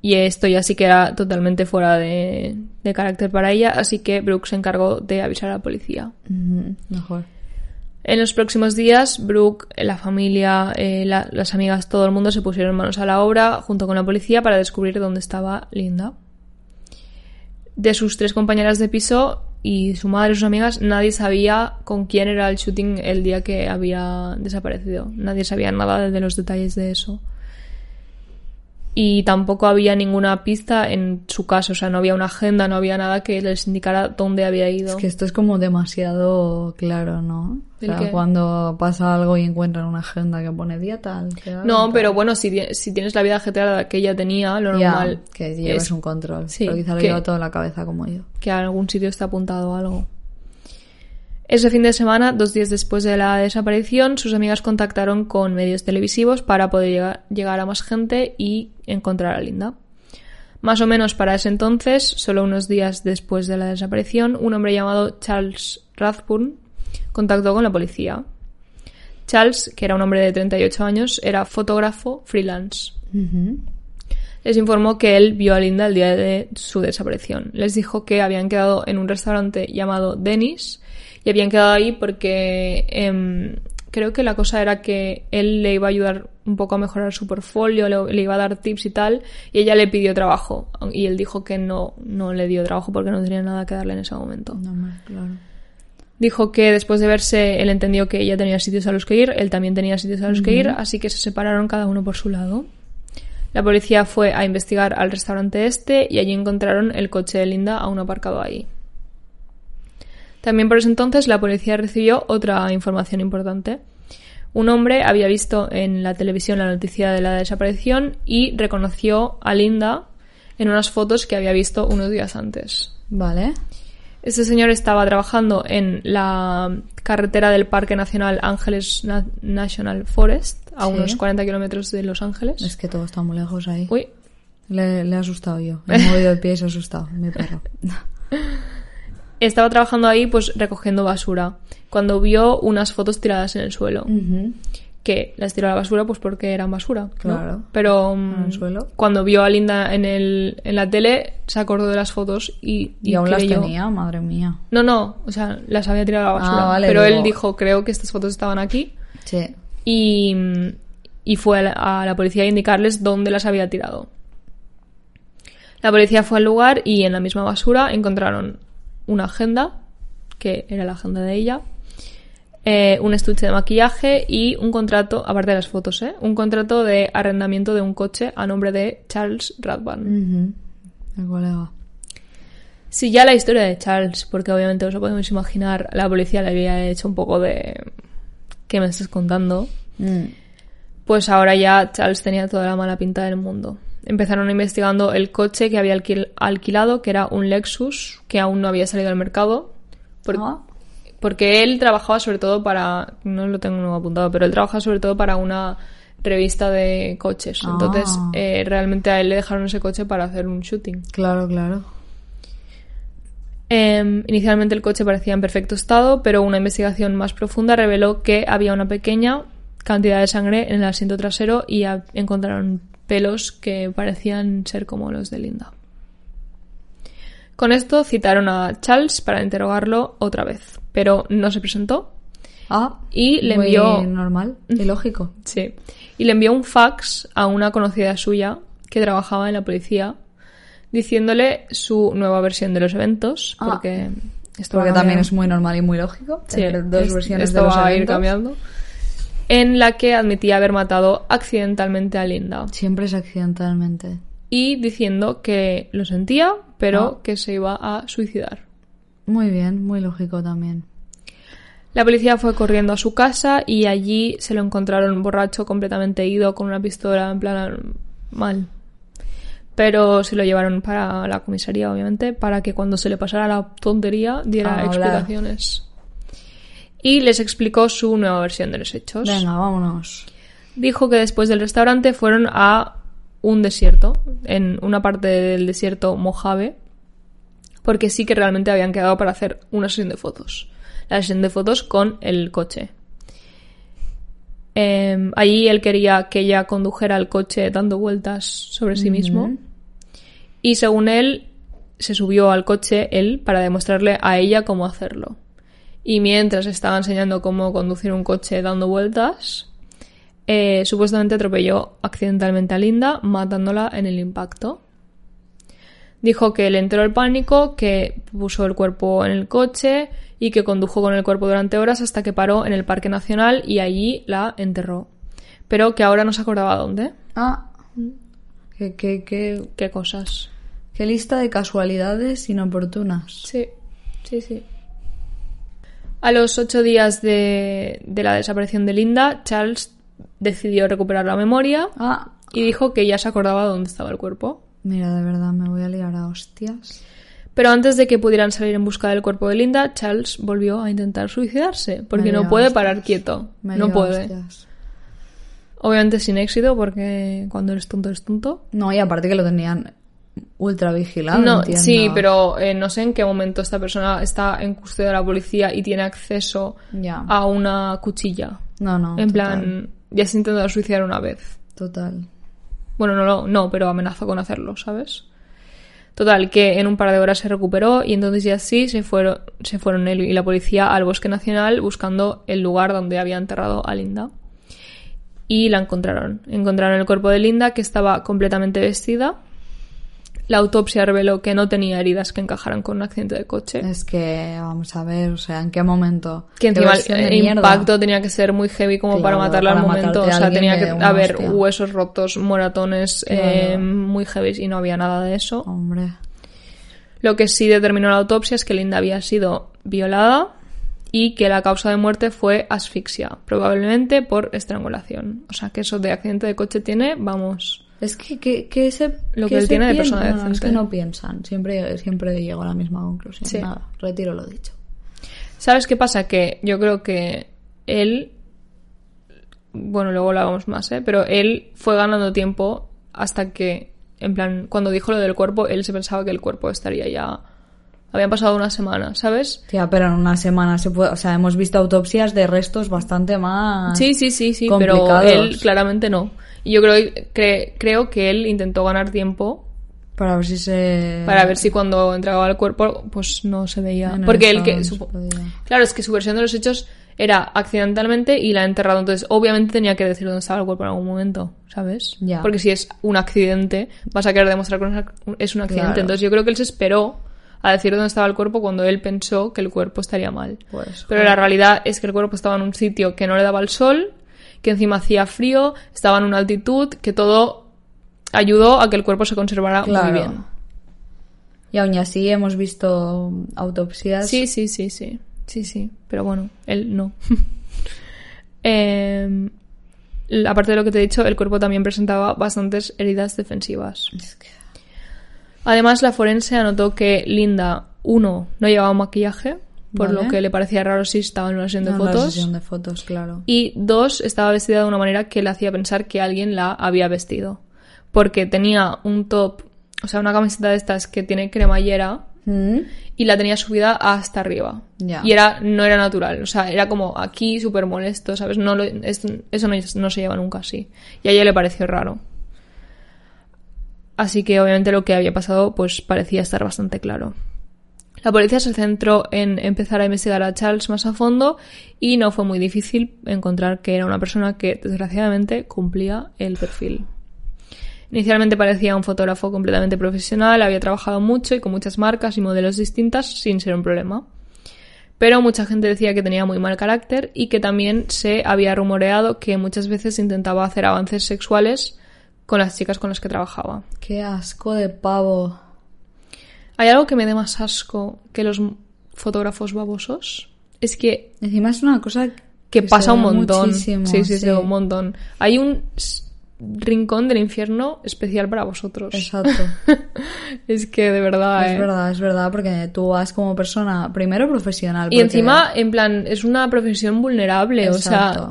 Y esto ya sí que era totalmente fuera de, de carácter para ella, así que Brooke se encargó de avisar a la policía. Mejor. En los próximos días, Brooke, la familia, eh, la- las amigas, todo el mundo se pusieron manos a la obra junto con la policía para descubrir dónde estaba Linda. De sus tres compañeras de piso y su madre y sus amigas, nadie sabía con quién era el shooting el día que había desaparecido. Nadie sabía nada de los detalles de eso. Y tampoco había ninguna pista en su caso, o sea, no había una agenda, no había nada que les indicara dónde había ido. Es que esto es como demasiado claro, ¿no? O ¿El sea, qué? cuando pasa algo y encuentran una agenda que pone día tal. No, tal. pero bueno, si, si tienes la vida ajetreada que ella tenía, lo Ya, normal que lleves es un control. Sí, pero quizá lo que- lleva todo en la cabeza como yo. que a algún sitio está apuntado algo. Ese fin de semana, dos días después de la desaparición, sus amigas contactaron con medios televisivos para poder llegar, a más gente y encontrar a Linda. Más o menos para ese entonces, solo unos días después de la desaparición, un hombre llamado Charles Rathburn contactó con la policía. Charles, que era un hombre de 38 años, era fotógrafo freelance. Les informó que él vio a Linda el día de su desaparición. Les dijo que habían quedado en un restaurante llamado Dennis y habían quedado ahí porque em, creo que la cosa era que él le iba a ayudar un poco a mejorar su portfolio, le, le iba a dar tips y tal, y ella le pidió trabajo. Y él dijo que no, no le dio trabajo porque no tenía nada que darle en ese momento. No, hombre, claro. Dijo que después de verse, él entendió que ella tenía sitios a los que ir, él también tenía sitios a los que ir, así que se separaron cada uno por su lado. La policía fue a investigar al restaurante este y allí encontraron el coche de Linda aún aparcado ahí. También por ese entonces la policía recibió otra información importante. Un hombre había visto en la televisión la noticia de la desaparición y reconoció a Linda en unas fotos que había visto unos días antes. Vale. Este señor estaba trabajando en la carretera del Parque Nacional Ángeles Na- National Forest, a Sí. unos 40 kilómetros de Los Ángeles. Es que todo está muy lejos ahí. Uy, Le, le he asustado yo. He movido el pie y se ha asustado, mi perro. *laughs* estaba trabajando ahí pues recogiendo basura, cuando vio unas fotos tiradas en el suelo. Que las tiró a la basura pues porque eran basura. ¿no? Claro. Pero mm, En el suelo. cuando vio a Linda en, el, en la tele, se acordó de las fotos y, Y, aún las tenía, madre mía. No, no, o sea, las había tirado a la basura. Ah, vale, pero digo- él dijo, creo que estas fotos estaban aquí. Sí. Y, y fue a la, a la policía a indicarles dónde las había tirado. La policía fue al lugar y en la misma basura encontraron una agenda, que era la agenda de ella, eh, un estuche de maquillaje y un contrato, aparte de las fotos, ¿eh? un contrato de arrendamiento de un coche a nombre de Charles Radban. El colega. Si ya la historia de Charles, porque obviamente os lo podemos imaginar, la policía le había hecho un poco de... ¿Qué me estás contando? Mm. Pues ahora ya Charles tenía toda la mala pinta del mundo. Empezaron investigando el coche que había alquil- alquilado, que era un Lexus, que aún no había salido al mercado. por- Ah, Porque él trabajaba sobre todo para. No lo tengo apuntado, pero él trabajaba sobre todo para una revista de coches. Ah. Entonces, eh, realmente a él le dejaron ese coche para hacer un shooting. claro, claro. Em, inicialmente el coche parecía en perfecto estado, pero una investigación más profunda reveló que había una pequeña cantidad de sangre en el asiento trasero y encontraron pelos que parecían ser como los de Linda. Con esto citaron a Charles para interrogarlo otra vez, pero no se presentó Ah, y le muy envió normal *laughs* y lógico. Sí. Y le envió un fax a una conocida suya que trabajaba en la policía diciéndole su nueva versión de los eventos, Ah. porque esto Porque también es muy normal y muy lógico. Sí, tener dos es- versiones esto de los va a ir eventos. cambiando. En la que admitía haber matado accidentalmente a Linda Siempre es accidentalmente. y diciendo que lo sentía, pero Ah. que se iba a suicidar. Muy bien, muy lógico también. La policía fue corriendo a su casa y allí se lo encontraron borracho, completamente ido, con una pistola en plan mal. Pero se lo llevaron para la comisaría, obviamente, para que cuando se le pasara la tontería diera explicaciones. Y les explicó su nueva versión de los hechos. Venga, vámonos. Dijo que después del restaurante fueron a un desierto, en una parte del desierto Mojave, porque sí que realmente habían quedado para hacer una sesión de fotos. La sesión de fotos con el coche. Eh, allí él quería que ella condujera el coche dando vueltas sobre sí mismo. Y según él, se subió al coche él para demostrarle a ella cómo hacerlo. Y mientras estaba enseñando cómo conducir un coche dando vueltas, eh, supuestamente atropelló accidentalmente a Linda, matándola en el impacto. Dijo que le entró el pánico, que puso el cuerpo en el coche y que condujo con el cuerpo durante horas hasta que paró en el Parque Nacional y allí la enterró. Pero que ahora no se acordaba dónde. Ah, qué, qué, qué, ¿Qué cosas? qué lista de casualidades inoportunas. Sí, sí, sí. A los ocho días de, de la desaparición de Linda, Charles decidió recuperar la memoria Ah, y dijo que ya se acordaba dónde estaba el cuerpo. mira, de verdad, me voy a liar a hostias. Pero antes de que pudieran salir en busca del cuerpo de Linda, Charles volvió a intentar suicidarse, porque no puede hostias. parar quieto. Me no puede. hostias. Obviamente sin éxito, porque cuando eres tonto, eres tonto. No, y aparte que lo tenían ultra vigilado. no, entiendo. sí, pero eh, no sé en qué momento esta persona está en custodia de la policía y tiene acceso a una cuchilla. No, no. en total, plan, ya se ha intentado suicidar una vez. Total. Bueno, no, no, no, pero amenazó con hacerlo, ¿sabes? Total, que en un par de horas se recuperó y entonces ya sí se fueron, se fueron él y la policía al bosque nacional buscando el lugar donde había enterrado a Linda. Y la encontraron. Encontraron el cuerpo de Linda que estaba completamente vestida. La autopsia reveló que no tenía heridas que encajaran con un accidente de coche. Es que, vamos a ver, o sea, ¿en qué momento? Que ¿Qué encima el impacto tenía que ser muy heavy como para matarla al para momento. matarte O sea, tenía que haber hostia. huesos rotos, moratones eh, muy heavy y no había nada de eso. Hombre. Lo que sí determinó la autopsia es que Linda había sido violada y que la causa de muerte fue asfixia, probablemente por estrangulación. O sea que eso de accidente de coche tiene, vamos, Es que, que, que ese, Lo que que él tiene de persona no, no, es decente. que no piensan. Siempre, siempre llego a la misma conclusión. Sí. Nada, retiro lo dicho. ¿Sabes qué pasa? Que yo creo que él. Bueno, luego hablábamos más, ¿eh? Pero él fue ganando tiempo hasta que, en plan, cuando dijo lo del cuerpo, él se pensaba que el cuerpo estaría ya. Habían pasado una semana, ¿sabes? Tía, pero en una semana se puede... O sea, hemos visto autopsias de restos bastante más... Sí, sí, sí, sí, pero él claramente no. Y yo creo, cre- creo que él intentó ganar tiempo Para ver si se... para ver si cuando entregaba el cuerpo, pues no se veía. Porque él que. Claro, es que su versión de los hechos era accidentalmente y la ha enterrado. Entonces, obviamente tenía que decir dónde estaba el cuerpo en algún momento, ¿sabes? Ya. Porque si es un accidente, vas a querer demostrar que es un accidente. Claro. Entonces, yo creo que él se esperó a decir dónde estaba el cuerpo cuando él pensó que el cuerpo estaría mal. Pues, Pero la realidad es que el cuerpo estaba en un sitio que no le daba el sol, que encima hacía frío, estaba en una altitud, que todo ayudó a que el cuerpo se conservara Claro. muy bien. Y aún así hemos visto autopsias... Sí, sí, sí, sí. Sí, sí. Pero bueno, él no. *laughs* Eh, aparte de lo que te he dicho, el cuerpo también presentaba bastantes heridas defensivas. Es que- Además, la forense anotó que Linda, uno, no llevaba maquillaje, por Vale. lo que le parecía raro si estaba en una sesión de No, la fotos. sesión de fotos, claro. Y dos, estaba vestida de una manera que le hacía pensar que alguien la había vestido. Porque tenía un top, o sea, una camiseta de estas que tiene cremallera ¿Mm? y la tenía subida hasta arriba. Ya. Y era, no era natural, o sea, era como aquí súper molesto, ¿sabes? No lo- es- eso no, no se lleva nunca así. Y a ella le pareció raro. Así que obviamente lo que había pasado pues parecía estar bastante claro. La policía se centró en empezar a investigar a Charles más a fondo y no fue muy difícil encontrar que era una persona que desgraciadamente cumplía el perfil. Inicialmente parecía un fotógrafo completamente profesional, había trabajado mucho y con muchas marcas y modelos distintas sin ser un problema. Pero mucha gente decía que tenía muy mal carácter y que también se había rumoreado que muchas veces intentaba hacer avances sexuales con las chicas con las que trabajaba. Qué asco de pavo. ¿Hay algo que me dé más asco que los fotógrafos babosos? Es que, Encima es una cosa que pasa un montón. sí, sí, sí, sí. un montón. Hay un rincón del infierno especial para vosotros. Exacto. *laughs* Es que de verdad. Es eh. verdad, es verdad, porque tú vas como persona, primero profesional. Y porque- encima, en plan, es una profesión vulnerable, o sea,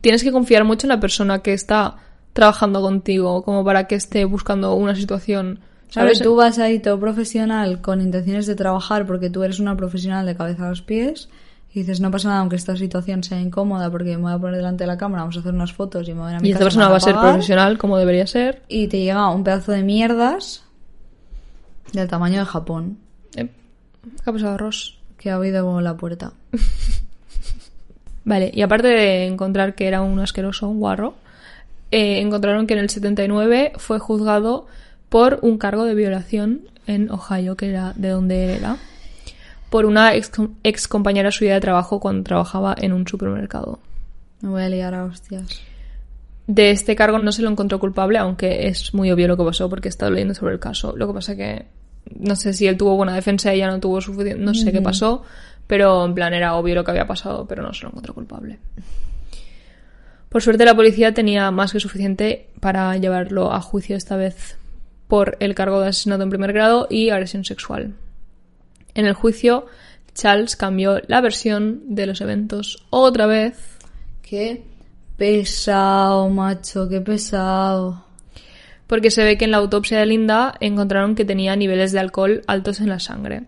tienes que confiar mucho en la persona que está trabajando contigo, como para que esté buscando una situación, ¿Sabes? Tú vas ahí todo profesional con intenciones de trabajar porque tú eres una profesional de cabeza a los pies y dices, no pasa nada aunque esta situación sea incómoda porque me voy a poner delante de la cámara, vamos a hacer unas fotos y me voy a ir a mi Y esta casa, persona va a ser profesional como debería ser. Y te llega un pedazo de mierdas del tamaño de Japón Eh, ¿Qué ha pasado, Ross? que ha oído la puerta. *laughs* Vale, y aparte de encontrar que era un asqueroso, un guarro, eh, encontraron que en el 79 fue juzgado por un cargo de violación en Ohio, que era de donde él era, por una ex, ex compañera suya de trabajo cuando trabajaba en un supermercado. Me voy a liar a hostias. De este cargo no se lo encontró culpable, aunque es muy obvio lo que pasó porque he estado leyendo sobre el caso. Lo que pasa que no sé si él tuvo buena defensa, ella no tuvo suficiente, no sé qué pasó, pero en plan era obvio lo que había pasado, pero no se lo encontró culpable. Por suerte la policía tenía más que suficiente para llevarlo a juicio esta vez por el cargo de asesinato en primer grado y agresión sexual. En el juicio, Charles cambió la versión de los eventos otra vez Qué pesado, macho, qué pesado. porque se ve que en la autopsia de Linda encontraron que tenía niveles de alcohol altos en la sangre.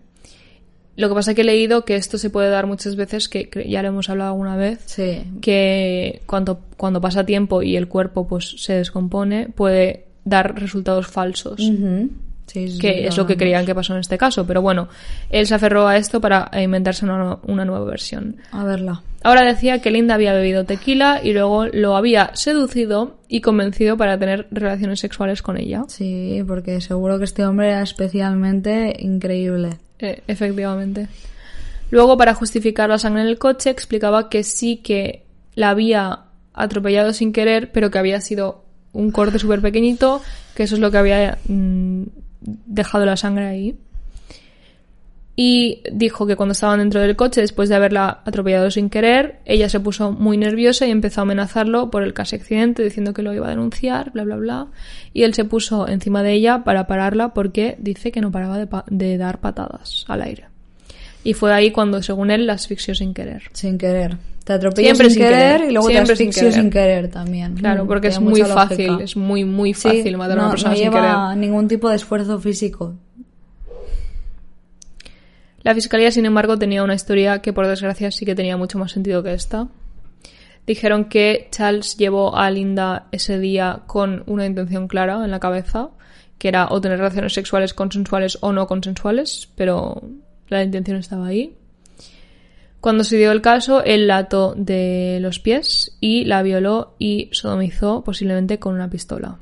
Lo que pasa es que he leído que esto se puede dar muchas veces, que ya lo hemos hablado alguna vez, Sí, que cuando, cuando pasa tiempo y el cuerpo pues se descompone, puede dar resultados falsos. Ujú. Sí, sí, Que sí, es lo que creían que pasó en este caso. Pero bueno, él se aferró a esto para inventarse una, una nueva versión. A verla. Ahora decía que Linda había bebido tequila y luego lo había seducido y convencido para tener relaciones sexuales con ella. Sí, porque seguro que este hombre era especialmente increíble. Eh, efectivamente. Luego, para justificar la sangre en el coche, explicaba que sí que la había atropellado sin querer, pero que había sido un corte súper pequeñito, que eso es lo que había mm, dejado la sangre ahí. y dijo que cuando estaban dentro del coche, después de haberla atropellado sin querer, ella se puso muy nerviosa y empezó a amenazarlo por el casi accidente, diciendo que lo iba a denunciar, bla, bla, bla. Y él se puso encima de ella para pararla porque dice que no paraba de, de dar patadas al aire. Y fue ahí cuando, según él, la asfixió sin querer. Sin querer. Te atropellas Siempre sin, sin querer, y luego Siempre te sin asfixio querer. sin querer también. Claro, Mm, porque es muy fácil, lógica. es muy, muy Sí, fácil matar a no- una persona no sin lleva querer. ningún tipo de esfuerzo físico. La fiscalía, sin embargo, tenía una historia que, por desgracia, sí que tenía mucho más sentido que esta. Dijeron que Charles llevó a Linda ese día con una intención clara en la cabeza, que era o tener relaciones sexuales consensuales o no consensuales, pero la intención estaba ahí. Cuando se dio el caso, él la ató de los pies y la violó y sodomizó posiblemente con una pistola.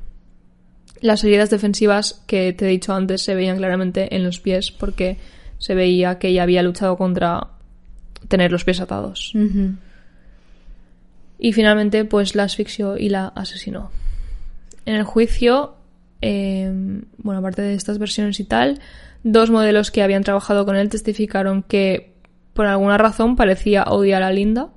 Las heridas defensivas que te he dicho antes se veían claramente en los pies porque se veía que ella había luchado contra tener los pies atados. Y finalmente, pues la asfixió y la asesinó. En el juicio, eh, bueno, aparte de estas versiones y tal, dos modelos que habían trabajado con él testificaron que por alguna razón parecía odiar a Linda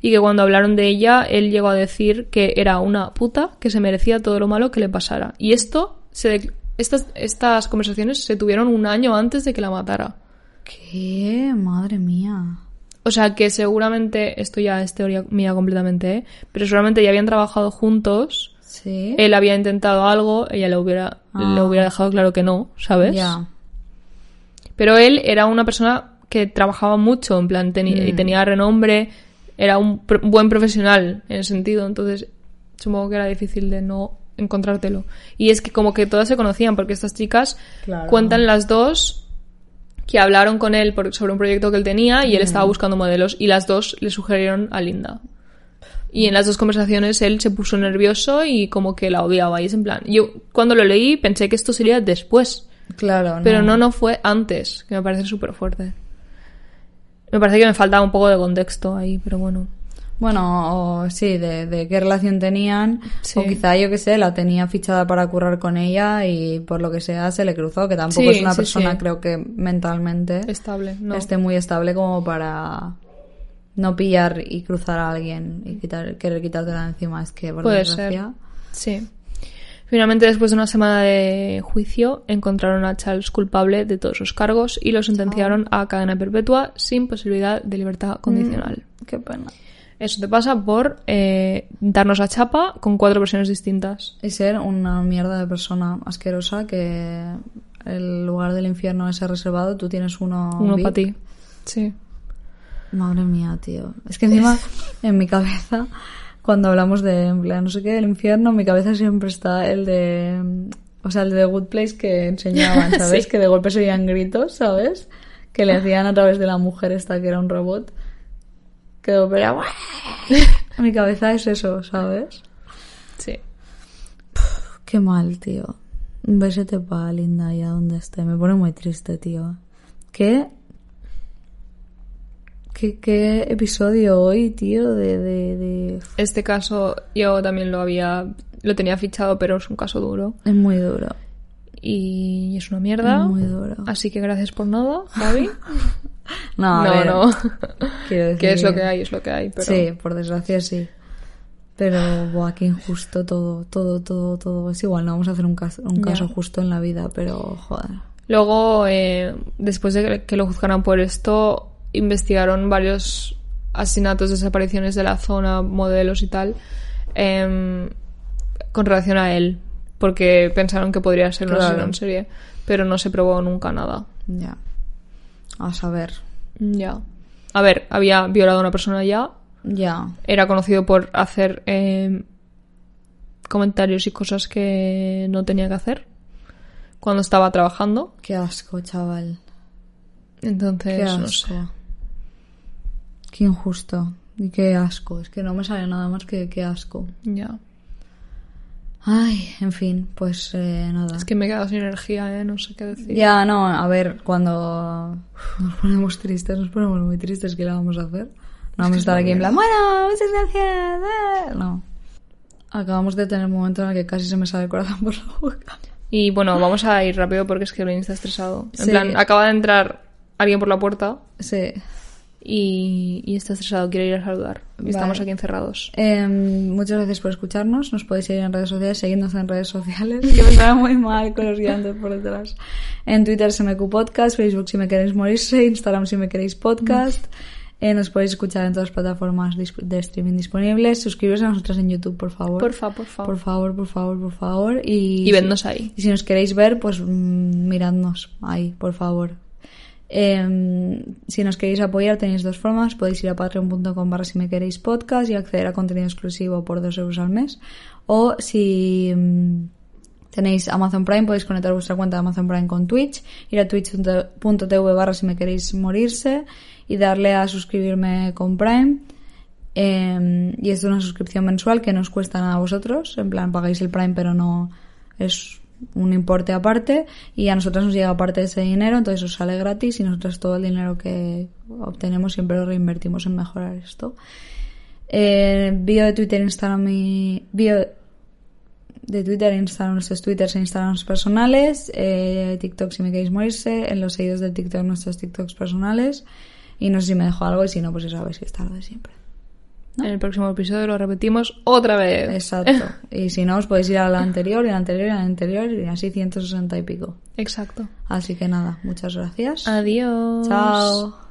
y que cuando hablaron de ella, él llegó a decir que era una puta que se merecía todo lo malo que le pasara. Y esto, se estas, estas conversaciones se tuvieron un año antes de que la matara. ¿Qué? Madre mía. O sea que seguramente, esto ya es teoría mía completamente, ¿eh? pero seguramente ya habían trabajado juntos, Sí. él había intentado algo, ella le hubiera, Ah. le hubiera dejado claro que no, ¿sabes? Ya. Pero él era una persona que trabajaba mucho, en plan, y Mm. tenía renombre, era un pr- buen profesional en ese sentido, entonces supongo que era difícil de no encontrártelo. Y es que como que todas se conocían, porque estas chicas Claro. cuentan las dos que hablaron con él por- sobre un proyecto que él tenía y él estaba buscando modelos y las dos le sugirieron a Linda. Y en las dos conversaciones él se puso nervioso y como que la odiaba. Y es en plan, yo cuando lo leí pensé que esto sería después. Claro, Pero no, no fue antes, que me parece súper fuerte. Me parece que me faltaba un poco de contexto ahí, pero bueno. Bueno, o sí, de, de qué relación tenían. Sí. O quizá, yo que sé, la tenía fichada para currar con ella y por lo que sea se le cruzó, que tampoco Sí, es una sí, persona, creo que mentalmente Estable, ¿no? esté muy estable como para no pillar y cruzar a alguien y quitar, querer quitártela encima. Es que, por Puede desgracia, Sí. Finalmente, después de una semana de juicio, encontraron a Charles culpable de todos sus cargos y lo sentenciaron a cadena perpetua sin posibilidad de libertad condicional. qué pena. Eso te pasa por eh, darnos a chapa con cuatro versiones distintas. Y ser una mierda de persona asquerosa que el lugar del infierno ese reservado, tú tienes uno. Uno para ti. Sí. Madre mía, tío. Es que encima, *laughs* en mi cabeza, cuando hablamos de, en plan, no sé qué, del infierno, en mi cabeza siempre está el de... O sea, el de The Good Place que enseñaban, *laughs* ¿sabes? Sí. Que de golpe se oían gritos, ¿sabes? Que le hacían a través de la mujer esta que era un robot. Que de golpe era... Mi cabeza es eso, ¿sabes? Sí. Qué mal, tío. Un besete para Linda allá donde esté. Me pone muy triste, tío. ¿Qué? ¿Qué, qué episodio hoy, tío? De, de, de... Este caso yo también lo había... Lo tenía fichado, pero es un caso duro. Es muy duro. Y es una mierda. Muy duro. Así que gracias por nada, *laughs* Javi. No, no, ver, no. Quiero decir... que es lo que hay, es lo que hay. Pero... Sí, por desgracia sí. Pero, buah, qué injusto todo, todo, todo, todo. Es igual, no vamos a hacer un caso, un caso justo en la vida, pero, joder. Luego, eh, después de que lo juzgaran por esto, investigaron varios asesinatos, desapariciones de la zona, modelos y tal, em, con relación a él, porque pensaron que podría ser un Claro. asesino en serie, pero no se probó nunca nada. Ya. A saber. Ya. A ver, había violado a una persona ya, Ya. era conocido por hacer em, comentarios y cosas que no tenía que hacer cuando estaba trabajando. Qué asco, chaval. Entonces, Qué no asco. sé. Qué injusto. Y qué asco. Es que no me sale nada más que qué asco. Ya. Ay, en fin, pues eh, nada. Es que me he quedado sin energía, ¿eh? No sé qué decir. Ya, no, a ver, cuando nos ponemos tristes, nos ponemos muy tristes, ¿qué le vamos a hacer? No vamos a estar aquí en plan, bueno, muchas gracias. eh". No. Acabamos de tener un momento en el que casi se me sale el corazón por la boca. Y bueno, vamos a ir rápido porque es que Blaine está estresado. En Sí. plan, acaba de entrar alguien por la puerta Sí. Y, y está estresado, quiere ir a saludar. Y estamos Vale. aquí encerrados. Em, muchas gracias por escucharnos. Nos podéis seguir en redes sociales, seguidnos en redes sociales. Que me sale muy mal con los guiantes por detrás. En Twitter SMQ Podcast, Facebook si me queréis morirse, *laughs* Instagram si me queréis podcast. Eh, nos podéis escuchar en todas las plataformas de streaming disponibles. Suscribiros a nosotros en YouTube, por favor. Porfa, por favor. Por favor, por favor, por favor. Y, Y vednos ahí. Y si nos queréis ver, pues mm, miradnos ahí, por favor. Em, si nos queréis apoyar tenéis dos formas. Podéis ir a patreon.com barra si me queréis podcast y acceder a contenido exclusivo por dos euros al mes. O si mm, tenéis Amazon Prime podéis conectar vuestra cuenta de Amazon Prime con Twitch. Ir a twitch.tv barra si me queréis morirse y darle a suscribirme con Prime. Eh, y es una suscripción mensual que no os cuesta nada a vosotros. En plan, pagáis el Prime, pero no es un importe aparte. Y a nosotros nos llega parte de ese dinero, entonces os sale gratis. Y nosotros todo el dinero que obtenemos siempre lo reinvertimos en mejorar esto. Eh, bio de Twitter, Instagram y. Bio de Twitter, Instagram, nuestros Twitters e Instagrams personales. Eh, TikTok si me queréis morirse. En los seguidos del TikTok, nuestros TikToks personales. Y no sé si me dejo algo, y si no, pues ya sabéis que está lo de siempre. En el próximo episodio lo repetimos otra vez. Exacto. *laughs* Y si no, os podéis ir a la anterior, y a la anterior, y a la anterior, y así 160 y pico. Exacto. Así que nada, muchas gracias. Adiós. Chao.